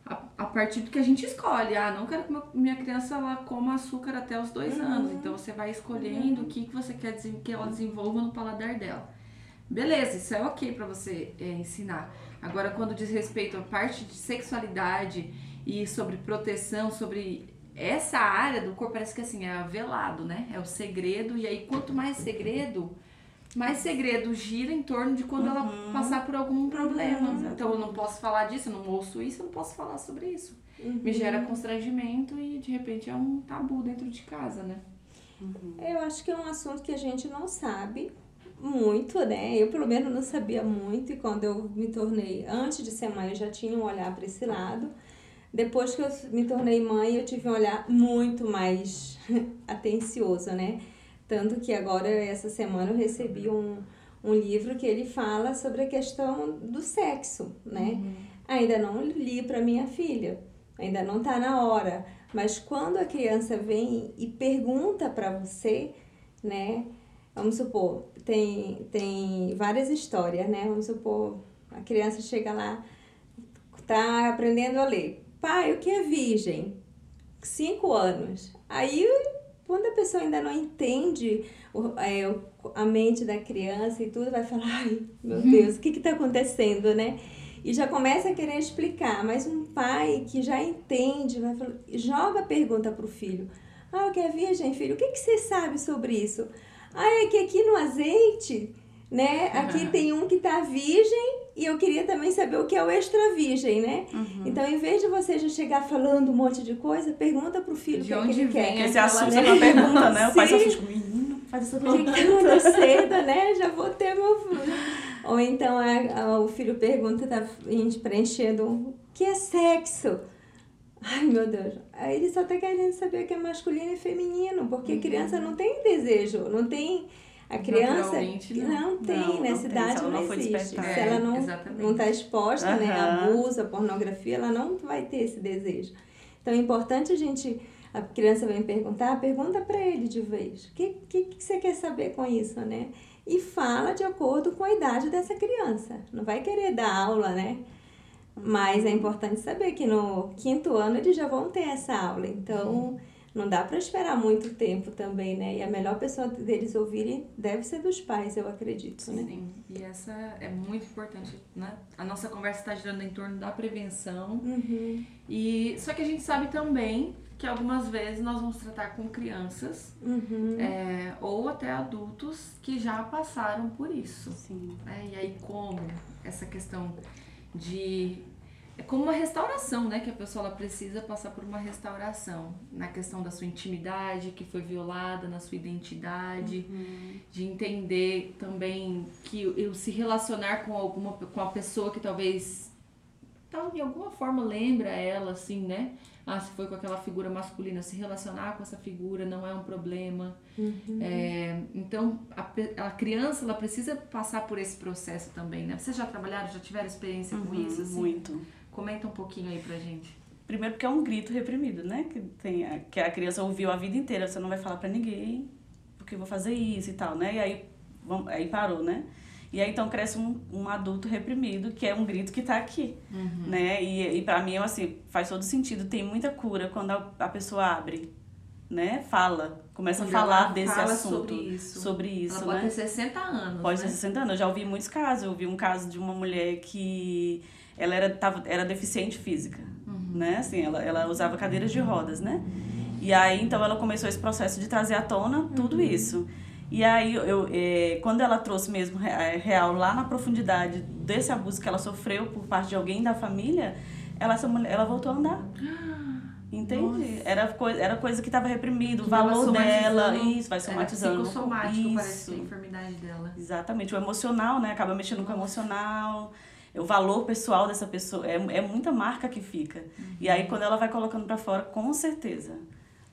a, a partir do que a gente escolhe. Ah, não quero que minha criança ela coma açúcar até os dois uhum. anos. Então você vai escolhendo uhum. o que, que você quer que ela desenvolva no paladar dela. Beleza, isso é ok para você é, ensinar. Agora, quando diz respeito à parte de sexualidade e sobre proteção, sobre essa área do corpo parece que assim é velado, né? É o segredo e aí quanto mais segredo, mais segredo gira em torno de quando uhum. ela passar por algum problema. Uhum. Então eu não posso falar disso, eu não ouço isso, eu não posso falar sobre isso. Uhum. Me gera constrangimento e de repente é um tabu dentro de casa, né? Uhum. Eu acho que é um assunto que a gente não sabe muito, né? Eu pelo menos não sabia muito e quando eu me tornei, antes de ser mãe, eu já tinha um olhar para esse lado. Depois que eu me tornei mãe, eu tive um olhar muito mais atencioso, né? Tanto que agora, essa semana, eu recebi um, um livro que ele fala sobre a questão do sexo, né? Uhum. Ainda não li para minha filha, ainda não está na hora. Mas quando a criança vem e pergunta para você, né? Vamos supor, tem, tem várias histórias, né? Vamos supor, a criança chega lá, tá aprendendo a ler pai, o que é virgem? Cinco anos. Aí, quando a pessoa ainda não entende o, é, a mente da criança e tudo, vai falar, ai, meu uhum. Deus, o que está acontecendo, né? E já começa a querer explicar, mas um pai que já entende, vai falar, joga a pergunta para o filho. Ah, o que é virgem, filho? O que, que você sabe sobre isso? Ah, é que aqui no azeite, né? Aqui tem um que tá virgem e eu queria também saber o que é o extra virgem, né? Uhum. Então, em vez de você já chegar falando um monte de coisa, pergunta pro filho de o que, é que ele quer. Porque se assusta né? pergunta, né? O pai só fica, menino, faz essa pergunta. Pergunta cedo, né? Já vou ter meu... Ou então a, a, o filho pergunta, tá preenchendo, o que é sexo? Ai, meu Deus. Aí ele só tá querendo saber o que é masculino e feminino, porque Uhum. criança não tem desejo, não tem. A criança não. tem, Não, não nessa tem, idade ela não, não existe. Se ela não É, não está exposta, né, a Aham. abuso, a pornografia, ela não vai ter esse desejo. Então é importante a gente, a criança vem perguntar, pergunta para ele de vez, o que, que, que você quer saber com isso, né? E fala de acordo com a idade dessa criança. Não vai querer dar aula, né? Mas é importante saber que no quinto ano eles já vão ter essa aula. Então, não dá para esperar muito tempo também, né? E a melhor pessoa deles ouvirem deve ser dos pais, eu acredito, né? Sim, e essa é muito importante, né? A nossa conversa está girando em torno da prevenção. Uhum, E só que a gente sabe também que algumas vezes nós vamos tratar com crianças uhum. é, ou até adultos que já passaram por isso. Sim. né? E aí como essa questão de é como uma restauração, né? Que a pessoa ela precisa passar por uma restauração na questão da sua intimidade, que foi violada, na sua identidade, de entender também que eu se relacionar com alguma com a pessoa que talvez tal de alguma forma lembra ela assim, né? Ah, se foi com aquela figura masculina, se relacionar com essa figura não é um problema. É, então, a, a criança ela precisa passar por esse processo também, né? Vocês já trabalharam, já tiveram experiência com Uhum, isso? Assim? Muito. Comenta um pouquinho aí pra gente. Primeiro porque é um grito reprimido, né? Que, tem, a- que a criança ouviu a vida inteira, você não vai falar pra ninguém, porque eu vou fazer isso e tal, né? E aí, vamos, aí parou, né? E aí então cresce um, um adulto reprimido, que é um grito que tá aqui, né? E, e para mim, assim, faz todo sentido, tem muita cura quando a, a pessoa abre, né? Fala, começa Quando a falar desse fala assunto. sobre isso. Sobre isso, ela pode né? ter 60 anos, Pode né? ter 60 anos. Eu já ouvi muitos casos. Eu vi um caso de uma mulher que ela era, tava, era deficiente física, né? Assim, ela, ela usava cadeiras de rodas, né? E aí, então, ela começou esse processo de trazer à tona tudo isso. E aí, eu, eh, quando ela trouxe mesmo re- eh, real lá na profundidade desse abuso que ela sofreu por parte de alguém da família, ela, essa mulher, ela voltou a andar. Entende? Nossa. Era coisa, era coisa que estava reprimido, o Que tava valor dela, isso, vai É somatizando. psicossomático, parece Isso. é a enfermidade dela. Exatamente, o emocional, né? Acaba mexendo com o emocional, o valor pessoal dessa pessoa, é, é muita marca que fica. E aí, quando ela vai colocando pra fora, com certeza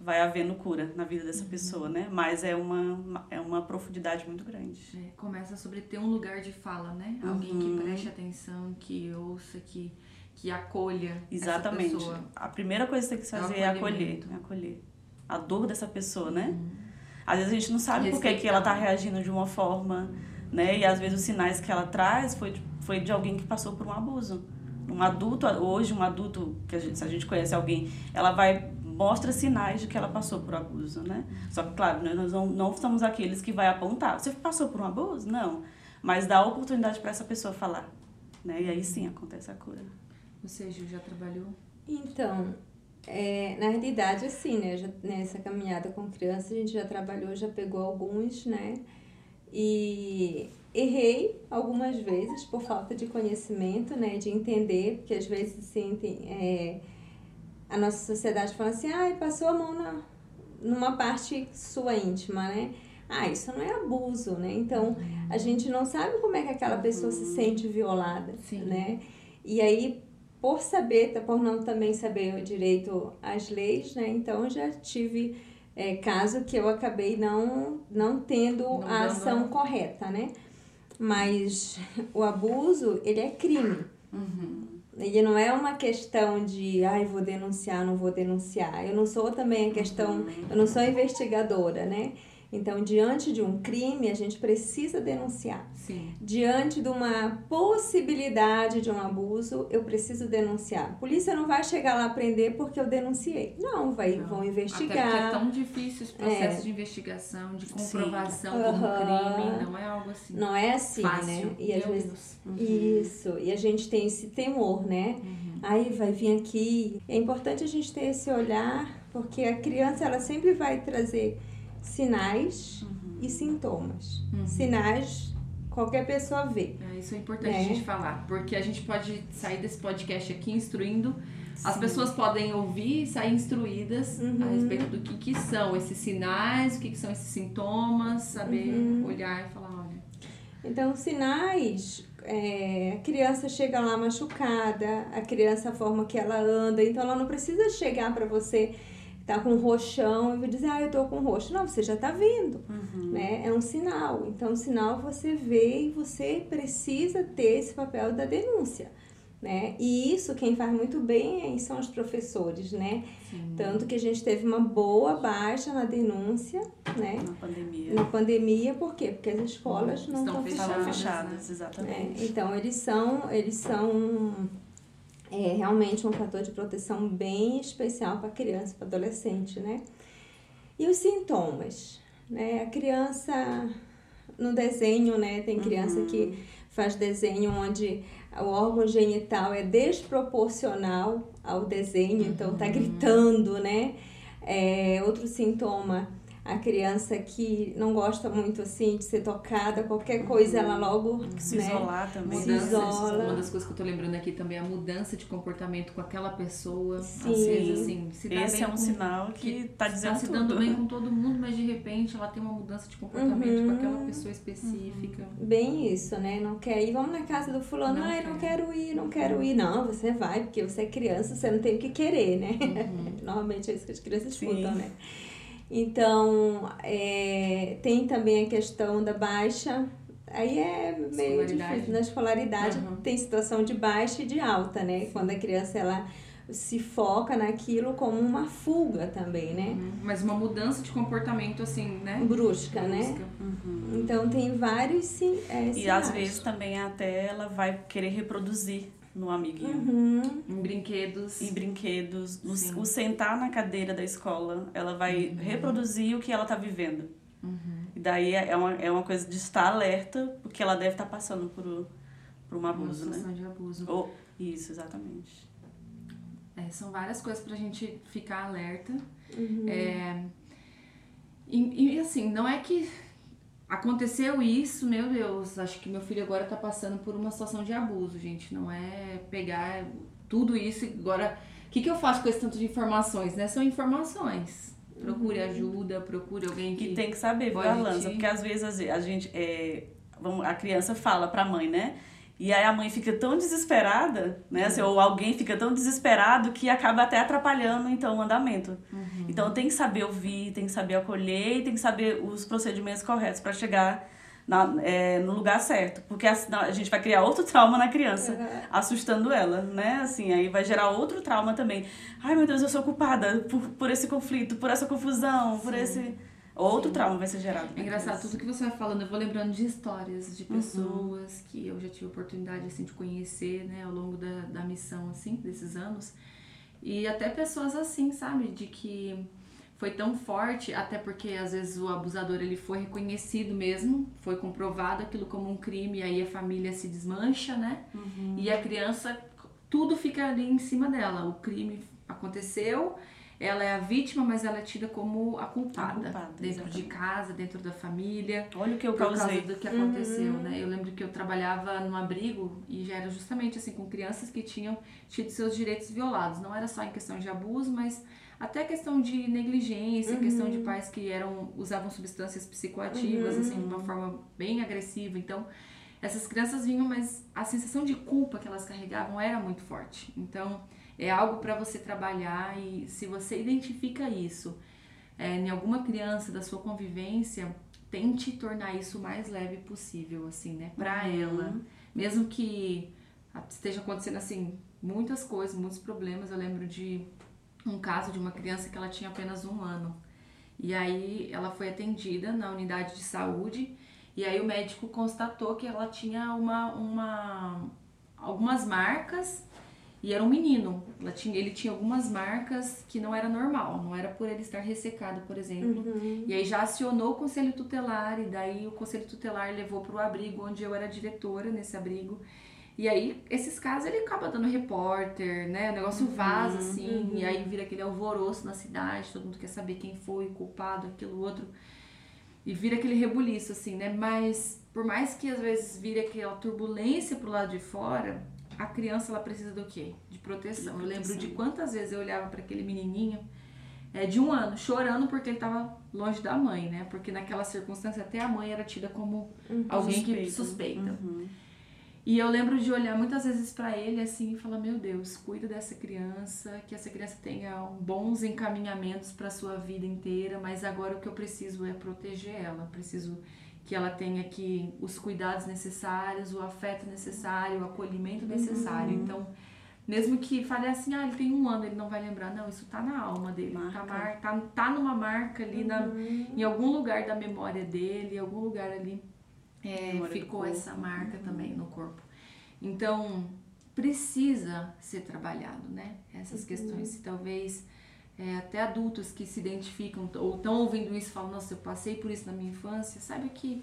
vai havendo cura na vida dessa pessoa, né? Mas é uma, é uma profundidade muito grande. É, começa sobre ter um lugar de fala, né? Alguém Uhum. que preste atenção, que ouça, que, que acolha Exatamente. A primeira coisa que você tem que É fazer é acolher, acolhimento. é acolher a dor dessa pessoa, né? Às vezes a gente não sabe por que, ela tá reagindo de uma forma, né? E às vezes os sinais que ela traz foi de, foi de alguém que passou por um abuso. Um adulto, hoje um adulto, que a gente, se a gente conhece alguém, ela vai mostra sinais de que ela passou por abuso, né? Só que, claro, né, nós não, não somos aqueles que vai apontar. Você passou por um abuso? Não. Mas dá oportunidade para essa pessoa falar, né? E aí sim acontece a cura. Você, Ju, já trabalhou? Então, é, na realidade, assim, né? Já, nessa caminhada com criança, a gente já trabalhou, já pegou alguns, né? E errei algumas vezes por falta de conhecimento, né? De entender, porque às vezes sentem. É, a nossa sociedade fala assim, ai, passou a mão na, numa parte sua íntima, né? Ah, isso não é abuso, né? Então, a gente não sabe como é que aquela pessoa se sente violada, Sim. né? E aí, por saber, por não também saber o direito às leis, né? Então, já tive é, caso que eu acabei não, não tendo Não a ação correta, né? Mas o abuso, ele é crime. Ele não é uma questão de, ai, vou denunciar, não vou denunciar. Eu não sou também a questão, eu não sou investigadora, né? Então, diante de um crime, a gente precisa denunciar. Sim. Diante de uma possibilidade de um abuso, eu preciso denunciar. A polícia não vai chegar lá prender porque eu denunciei. Não, vai, Não. vão Até porque é investigar. tão difícil esse processo de investigação, de comprovação Sim. como Aham. crime, não é algo assim Não é assim, fácil. né? E às Meu vezes Deus. Isso, e a gente tem esse temor, né? Aí vai vir aqui. É importante a gente ter esse olhar, porque a criança ela sempre vai trazer sinais e sintomas. Sinais qualquer pessoa vê. É, isso é importante Né? a gente falar, porque a gente pode sair desse podcast aqui instruindo. As pessoas podem ouvir e sair instruídas a Uhum. respeito do que, que são esses sinais, o que, que são esses sintomas, saber Uhum. olhar e falar, olha. Então, sinais, é, a criança chega lá machucada, a criança a forma que ela anda, então ela não precisa chegar para você tá com roxão e dizer, ah, eu tô com roxo. Não, você já tá vendo, uhum. né? É um sinal. Então, o sinal você vê e você precisa ter esse papel da denúncia né? E isso quem faz muito bem são os professores, né? Sim. Tanto que a gente teve uma boa baixa na denúncia, né? Na pandemia. Na pandemia, por quê? Porque as escolas não estão fechadas. fechadas né? exatamente. É, então eles são, eles são é, realmente um fator de proteção bem especial para criança, para adolescente, né? E os sintomas, né? A criança no desenho, né? Tem criança uhum. que faz desenho onde o órgão genital é desproporcional ao desenho, então tá uhum. gritando, né? É, outro sintoma, a criança que não gosta muito assim de ser tocada, qualquer coisa ela uhum. logo se né, isolar também. Se isola. Uma das coisas que eu tô lembrando aqui também é a mudança de comportamento com aquela pessoa. Sim. Às vezes, assim, se dá Esse é um com, sinal que, que tá dizendo tá se dando bem com todo mundo, mas de repente ela tem uma mudança de comportamento uhum. com aquela pessoa específica. Uhum. Bem isso, né? Não quer ir, vamos na casa do fulano, não ai, quer. não quero ir, não quero ir. Não, você vai, porque você é criança, você não tem o que querer, né? Uhum. Normalmente é isso que as crianças Sim. escutam, né? Então, é, tem também a questão da baixa. Aí é meio difícil. Na escolaridade uhum. tem situação de baixa e de alta, né? Quando a criança ela se foca naquilo como uma fuga também, né? Uhum. Mas uma mudança de comportamento assim, né? Brusca, né? Brusca. né? Uhum. Então tem vários sim. É, e às vezes também até ela vai querer reproduzir no amiguinho. Uhum. Em brinquedos. Em brinquedos. No, o sentar na cadeira da escola, ela vai uhum. reproduzir o que ela tá vivendo. Uhum. E daí é uma, é uma coisa de estar alerta, porque ela deve estar tá passando por, por um abuso, uma né? de abuso. Ou, isso, exatamente. É, são várias coisas pra gente ficar alerta. Uhum. É, e, e assim, não é que Aconteceu isso, meu Deus, acho que meu filho agora tá passando por uma situação de abuso, gente. Não é pegar tudo isso e agora. O que, que eu faço com esse tanto de informações, né? São informações. Procure uhum. ajuda, procure alguém que. E tem que saber, viu, Porque às vezes a gente. É, a criança fala pra mãe, né? E aí a mãe fica tão desesperada, né? Assim, ou alguém fica tão desesperado que acaba até atrapalhando então o andamento. Uhum. Então tem que saber ouvir, tem que saber acolher e tem que saber os procedimentos corretos para chegar na, é, no lugar certo. Porque senão a gente vai criar outro trauma na criança, uhum. assustando ela, né? Assim, aí vai gerar outro trauma também. Ai meu Deus, eu sou culpada por, por esse conflito, por essa confusão, Sim. por esse. Outro trauma vai ser gerado. É engraçado, tudo que você vai falando, eu vou lembrando de histórias de uhum. pessoas uhum. que eu já tive oportunidade assim, de conhecer, né, ao longo da, da missão, assim, desses anos. E até pessoas assim, sabe, de que foi tão forte, até porque às vezes o abusador ele foi reconhecido mesmo, foi comprovado aquilo como um crime, e aí a família se desmancha, né? Uhum. E a criança, tudo fica ali em cima dela. O crime aconteceu, ela é a vítima, mas ela é tida como a culpada, a culpada dentro exatamente. de casa, dentro da família. Olha o que eu por causei. causa do que aconteceu, uhum. né? Eu lembro que eu trabalhava num abrigo e já era justamente assim com crianças que tinham tido seus direitos violados. Não era só em questão de abuso, mas até questão de negligência, uhum. questão de pais que eram usavam substâncias psicoativas uhum. assim de uma forma bem agressiva. Então, essas crianças vinham, mas a sensação de culpa que elas carregavam era muito forte. Então, é algo para você trabalhar e se você identifica isso é, em alguma criança da sua convivência, tente tornar isso o mais leve possível, assim, né, para uhum. ela. Mesmo que esteja acontecendo, assim, muitas coisas, muitos problemas. Eu lembro de um caso de uma criança que ela tinha apenas um ano. E aí ela foi atendida na unidade de saúde e aí o médico constatou que ela tinha uma, uma algumas marcas e era um menino. Tinha, ele tinha algumas marcas que não era normal, não era por ele estar ressecado, por exemplo. Uhum. E aí já acionou o conselho tutelar, e daí o conselho tutelar levou para o abrigo, onde eu era diretora nesse abrigo. E aí, esses casos ele acaba dando repórter, né? O negócio uhum, vaza, assim, uhum. e aí vira aquele alvoroço na cidade, todo mundo quer saber quem foi o culpado, aquilo outro. E vira aquele rebuliço, assim, né? Mas por mais que às vezes vire aquela turbulência pro lado de fora, a criança ela precisa do quê? De proteção. De proteção. Eu lembro de quantas vezes eu olhava para aquele menininho é, de um ano, chorando porque ele estava longe da mãe, né? Porque naquela circunstância até a mãe era tida como uhum. alguém suspeita. que suspeita. Uhum. E eu lembro de olhar muitas vezes para ele assim e falar: Meu Deus, cuida dessa criança, que essa criança tenha bons encaminhamentos para sua vida inteira, mas agora o que eu preciso é proteger ela, preciso que ela tenha aqui os cuidados necessários, o afeto necessário, o acolhimento necessário. Uhum. Então, mesmo que fale assim, ah, ele tem um ano, ele não vai lembrar. Não, isso tá na alma dele. Tá marca. Tá, mar, tá, tá numa marca ali, uhum. na, em algum lugar da memória dele, em algum lugar ali é, ficou essa marca uhum. também no corpo. Então, precisa ser trabalhado, né? Essas uhum. questões. Talvez é, até adultos que se identificam ou estão ouvindo isso falam, nossa, eu passei por isso na minha infância, sabe que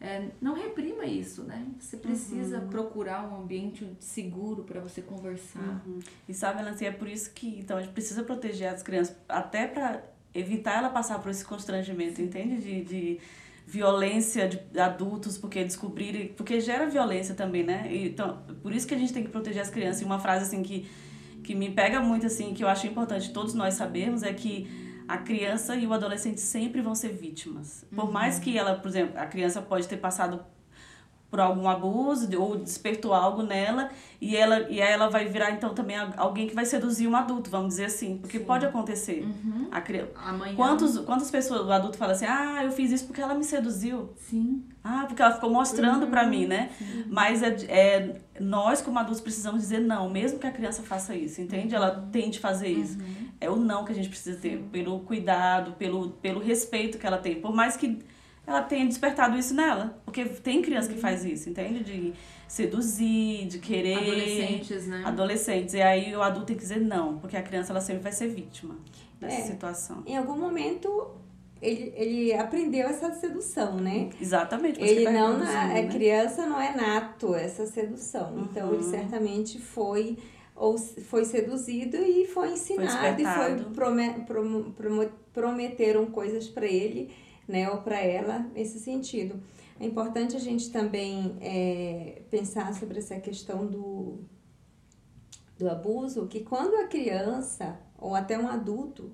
é, não reprima isso, né? Você precisa uhum. procurar um ambiente seguro para você conversar. Uhum. E sabe, Nancy, é por isso que então a gente precisa proteger as crianças, até para evitar ela passar por esse constrangimento, entende? De, de violência de adultos porque descobrirem, porque gera violência também, né? Então, por isso que a gente tem que proteger as crianças. E uma frase assim que que me pega muito assim, que eu acho importante todos nós sabermos é que a criança e o adolescente sempre vão ser vítimas. Por uhum. mais que ela, por exemplo, a criança pode ter passado por algum abuso ou despertou algo nela e ela e ela vai virar então também alguém que vai seduzir um adulto, vamos dizer assim, porque Sim. pode acontecer. Uhum. A criança. Quantos quantas pessoas o adulto fala assim: "Ah, eu fiz isso porque ela me seduziu". Sim. Ah, porque ela ficou mostrando uhum. para mim, né? Sim. Mas é, é nós como adultos precisamos dizer não, mesmo que a criança faça isso, entende? Ela uhum. tente fazer isso. Uhum. É o não que a gente precisa ter, pelo cuidado, pelo pelo respeito que ela tem. Por mais que ela tenha despertado isso nela. Porque tem criança que faz isso, entende? De seduzir, de querer. Adolescentes, né? Adolescentes. E aí o adulto tem que dizer não, porque a criança ela sempre vai ser vítima dessa é, situação. Em algum momento ele, ele aprendeu essa sedução, né? Exatamente. Ele não na, né? criança não é nato essa sedução. Uhum. Então ele certamente foi ou foi seduzido e foi ensinado foi e foi prome, prom, prom, prometeram coisas para ele né, ou para ela nesse sentido. É importante a gente também é, pensar sobre essa questão do, do abuso, que quando a criança ou até um adulto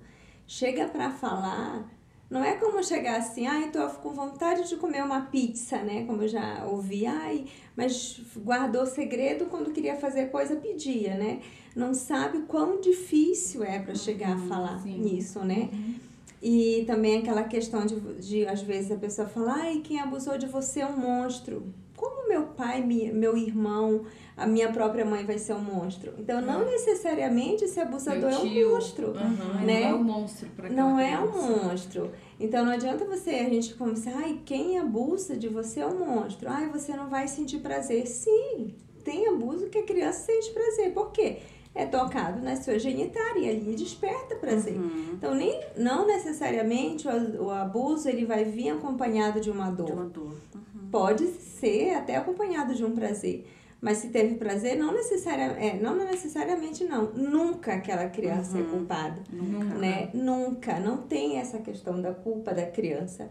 chega para falar, não é como chegar assim, ai, tô com vontade de comer uma pizza, né? Como eu já ouvi, ai, mas guardou segredo quando queria fazer coisa, pedia, né? Não sabe quão difícil é para chegar a falar Sim. nisso, né? Uhum. E também aquela questão de, de às vezes, a pessoa falar, ai, quem abusou de você é um monstro. Como meu pai, meu irmão, a minha própria mãe vai ser um monstro? Então, não é. necessariamente esse abusador é um monstro. Uhum, né? Não é um monstro para Não é um monstro. Então, não adianta você, a gente começar, ai, quem abusa de você é um monstro. Ai, você não vai sentir prazer. Sim, tem abuso que a criança sente prazer. Por quê? É tocado na sua genitália e ali desperta prazer. Uhum. Então, nem, não necessariamente o, o, abuso ele vai vir acompanhado de uma dor. De uma dor. Uhum. Pode ser até acompanhado de um prazer. Mas se teve prazer, não, necessaria, é, não necessariamente não. Nunca aquela criança é uhum. é culpada. Nunca. Né? Nunca. Não tem essa questão da culpa da criança.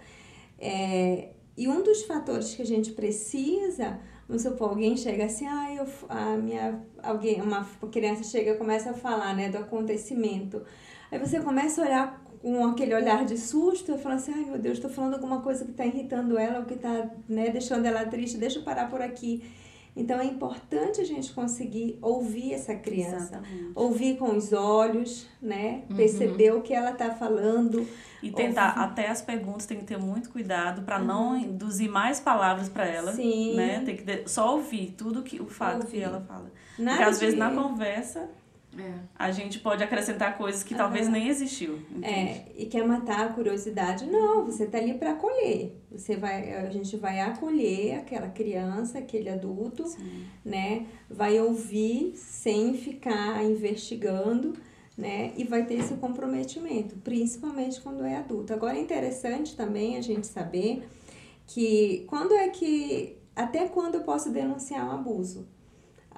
É, e um dos fatores que a gente precisa Vamos supor, alguém chega assim, ah, eu, a minha, alguém, uma criança chega e começa a falar, né, do acontecimento. Aí você começa a olhar com aquele olhar de susto e fala assim, ai meu Deus, estou falando alguma coisa que está irritando ela ou que está né, deixando ela triste, deixa eu parar por aqui. Então é importante a gente conseguir ouvir essa criança, Exatamente. ouvir com os olhos, né? Uhum. Perceber o que ela está falando. E tentar, ouvir. até as perguntas tem que ter muito cuidado para uhum. não induzir mais palavras para ela. Sim. Né? Tem que só ouvir tudo que o fato ouvir. que ela fala. Nada Porque às de... vezes na conversa é. A gente pode acrescentar coisas que uhum. talvez nem existiu. Entende? É, e quer matar a curiosidade? Não, você tá ali para acolher. Você vai, a gente vai acolher aquela criança, aquele adulto, Sim. né? Vai ouvir sem ficar investigando, né? E vai ter esse comprometimento, principalmente quando é adulto. Agora é interessante também a gente saber que quando é que até quando eu posso denunciar um abuso?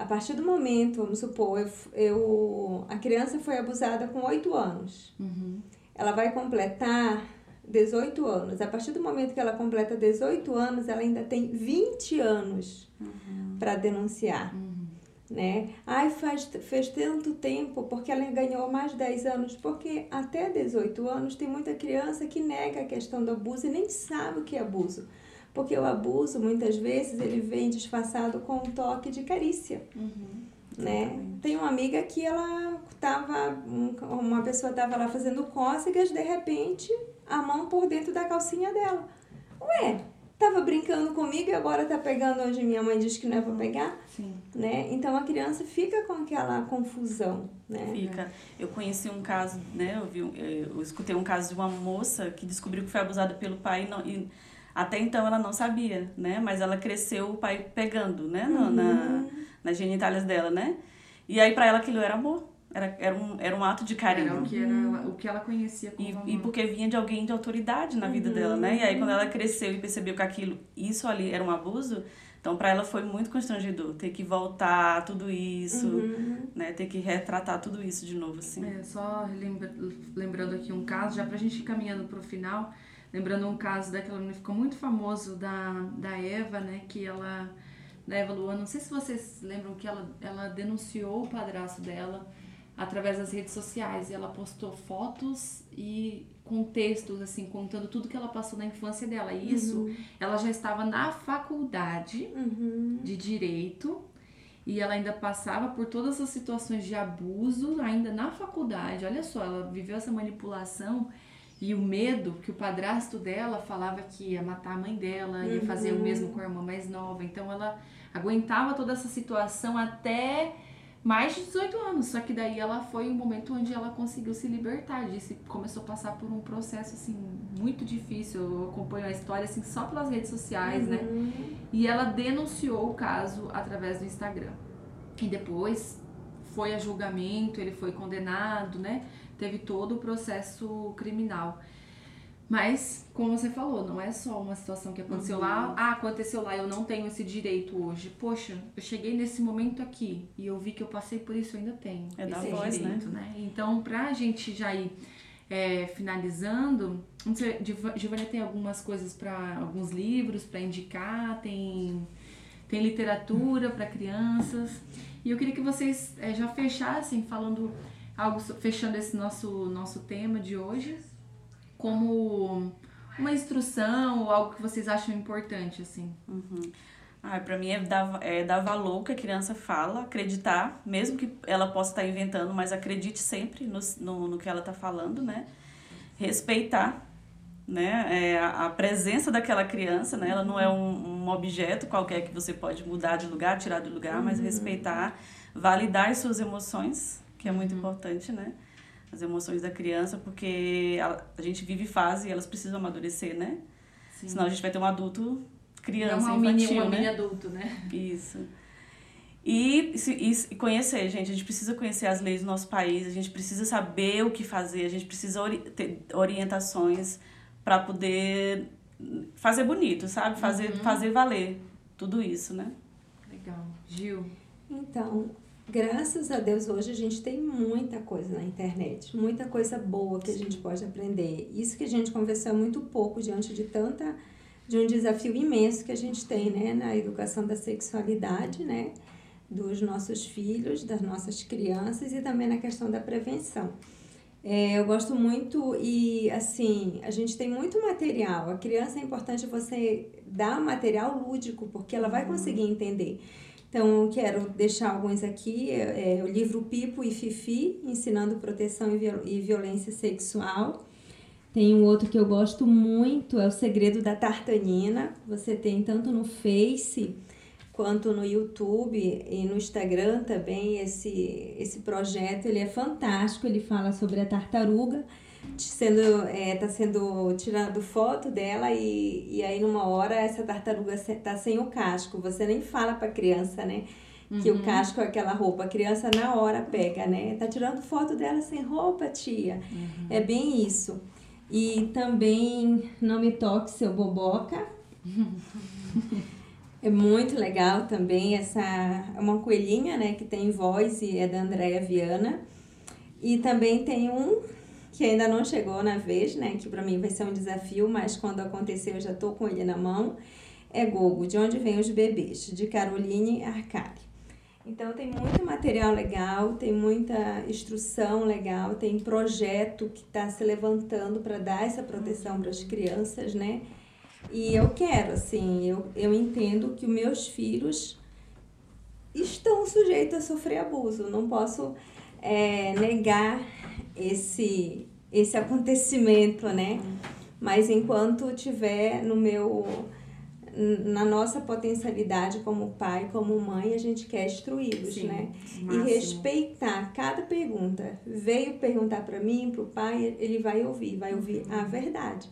A partir do momento, vamos supor, eu, eu a criança foi abusada com 8 anos. Uhum. Ela vai completar 18 anos. A partir do momento que ela completa 18 anos, ela ainda tem 20 anos uhum. para denunciar. Uhum. Né? Ai, faz, fez tanto tempo porque ela ganhou mais 10 anos. Porque até 18 anos tem muita criança que nega a questão do abuso e nem sabe o que é abuso. Porque o abuso, muitas vezes, ele vem disfarçado com um toque de carícia. Uhum. Né? Tem uma amiga que ela tava, uma pessoa estava lá fazendo cócegas, de repente, a mão por dentro da calcinha dela. Ué, tava brincando comigo e agora tá pegando onde minha mãe diz que não é para pegar? Sim. Né? Então a criança fica com aquela confusão, né? Fica. Eu conheci um caso, né? Eu, vi, eu escutei um caso de uma moça que descobriu que foi abusada pelo pai e, não, e até então ela não sabia, né? Mas ela cresceu o pai pegando, né? Uhum. Na, nas genitálias dela, né? E aí para ela aquilo era amor. Era, era, um, era um ato de carinho. Era o que, era, o que ela conhecia como E, amor. e porque vinha de alguém de autoridade na vida dela, né? E aí quando ela cresceu e percebeu que aquilo, isso ali era um abuso, então para ela foi muito constrangedor ter que voltar tudo isso, Uhum. né? Ter que retratar tudo isso de novo, assim. É, só lembra- lembrando aqui um caso, já pra gente ir caminhando pro final, lembrando um caso daquela menina que ficou muito famoso da, da Eva, né? Que ela, da Eva Luana, não sei se vocês lembram que ela, ela denunciou o padrasto dela através das redes sociais e ela postou fotos e com textos, assim, contando tudo que ela passou na infância dela. E isso, ela já estava na faculdade Uhum. de direito e ela ainda passava por todas as situações de abuso ainda na faculdade. Olha só, ela viveu essa manipulação e o medo que o padrasto dela falava que ia matar a mãe dela, ia fazer o mesmo com a irmã mais nova. Então ela aguentava toda essa situação até mais de 18 anos. Só que daí ela foi o momento onde ela conseguiu se libertar disso e começou a passar por um processo assim muito difícil. Eu acompanho a história assim só pelas redes sociais, né? Uhum. E ela denunciou o caso através do Instagram. E depois foi a julgamento, ele foi condenado, né? Teve todo o processo criminal. Mas, como você falou, não é só uma situação que aconteceu lá. Ah, aconteceu lá, eu não tenho esse direito hoje. Poxa, eu cheguei nesse momento aqui e eu vi que eu passei por isso, eu ainda tenho É esse voz, direito, né? Então, pra gente já ir é, finalizando, não sei, Giovanni tem algumas coisas para alguns livros para indicar, tem tem literatura para crianças. E eu queria que vocês é, já fechassem falando algo fechando esse nosso nosso tema de hoje como uma instrução ou algo que vocês acham importante assim. Ah, pra mim é dar, é dar valor que a criança fala, acreditar, mesmo que ela possa estar inventando, mas acredite sempre no, no, no que ela está falando, né? Respeitar, né? É, a, a presença daquela criança, né? Ela não é um, um objeto qualquer que você pode mudar de lugar, tirar de lugar, mas respeitar, validar as suas emoções, que é muito importante, né? As emoções da criança, porque a, a gente vive fase e elas precisam amadurecer, né? Sim. Senão a gente vai ter um adulto criança, não é um mini, infantil, um né? mini adulto, né? Isso. E, e, e conhecer, gente. A gente precisa conhecer as leis do nosso país, a gente precisa saber o que fazer, a gente precisa ori ter orientações para poder fazer bonito, sabe? Fazer, fazer valer tudo isso, né? Legal. Gil. Então, graças a Deus hoje a gente tem muita coisa na internet, muita coisa boa que a gente pode aprender. Isso que a gente conversou é muito pouco diante de tanta de um desafio imenso que a gente tem, né, na educação da sexualidade, né, dos nossos filhos, das nossas crianças e também na questão da prevenção. É, eu gosto muito e assim a gente tem muito material. A criança é importante você dar material lúdico porque ela vai conseguir entender. Então, quero deixar alguns aqui. É, é o livro Pipo e Fifi, Ensinando Proteção e, e Violência Sexual. Tem um outro que eu gosto muito, é O Segredo da Tartanina. Você tem tanto no Face quanto no YouTube e no Instagram também esse, esse projeto. Ele é fantástico, ele fala sobre a tartaruga. Sendo, é, tá sendo tirado foto dela e, e aí numa hora essa tartaruga tá sem o casco. Você nem fala pra criança, né? Que o casco é aquela roupa. A criança na hora pega, né? Tá tirando foto dela sem roupa, tia. É bem isso. E também Não Me Toque Seu Boboca. É muito legal também essa é uma coelhinha, né, que tem voz e é da Andréia Viana. E também tem um que ainda não chegou na vez, né, que para mim vai ser um desafio, mas quando acontecer eu já tô com ele na mão. É Gogo, de onde vêm os bebês, de Caroline Arcari. Então tem muito material legal, tem muita instrução legal, tem projeto que está se levantando para dar essa proteção para as crianças, né? E eu quero, assim, eu, eu entendo que os meus filhos estão sujeitos a sofrer abuso. Não posso é, negar esse, esse acontecimento, né? Mas enquanto tiver no meu na nossa potencialidade como pai, como mãe, a gente quer instruí-los, né? máximo. E respeitar cada pergunta. Veio perguntar para mim, para o pai, ele vai ouvir, vai ouvir Uhum. a verdade,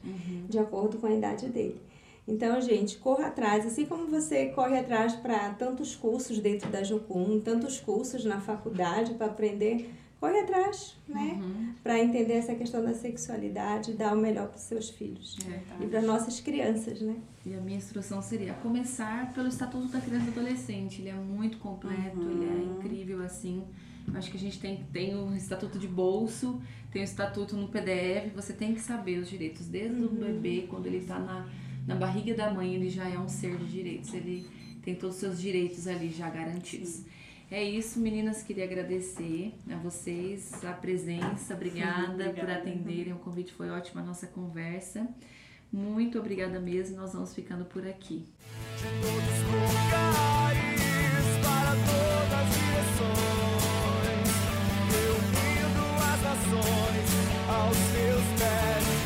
de acordo com a idade dele. Então, gente, corra atrás, assim como você corre atrás para tantos cursos dentro da Jocum, tantos cursos na faculdade para aprender, corre atrás, né? Uhum. Para entender essa questão da sexualidade, dar o melhor para os seus filhos É. e para nossas crianças, né? E a minha instrução seria começar pelo Estatuto da Criança e Adolescente. Ele é muito completo, ele é incrível assim. Eu acho que a gente tem, tem o Estatuto de Bolso, tem o Estatuto no PDF, você tem que saber os direitos. Desde o bebê, quando ele está na, na barriga da mãe, ele já é um ser de direitos. Ele tem todos os seus direitos ali já garantidos. É isso, meninas. Queria agradecer a vocês a presença. Obrigada, obrigada. por atenderem. O convite foi ótimo, a nossa conversa. Muito obrigada mesmo. Nós vamos ficando por aqui. De todos lugares, para todas direções, eu as nações aos pés.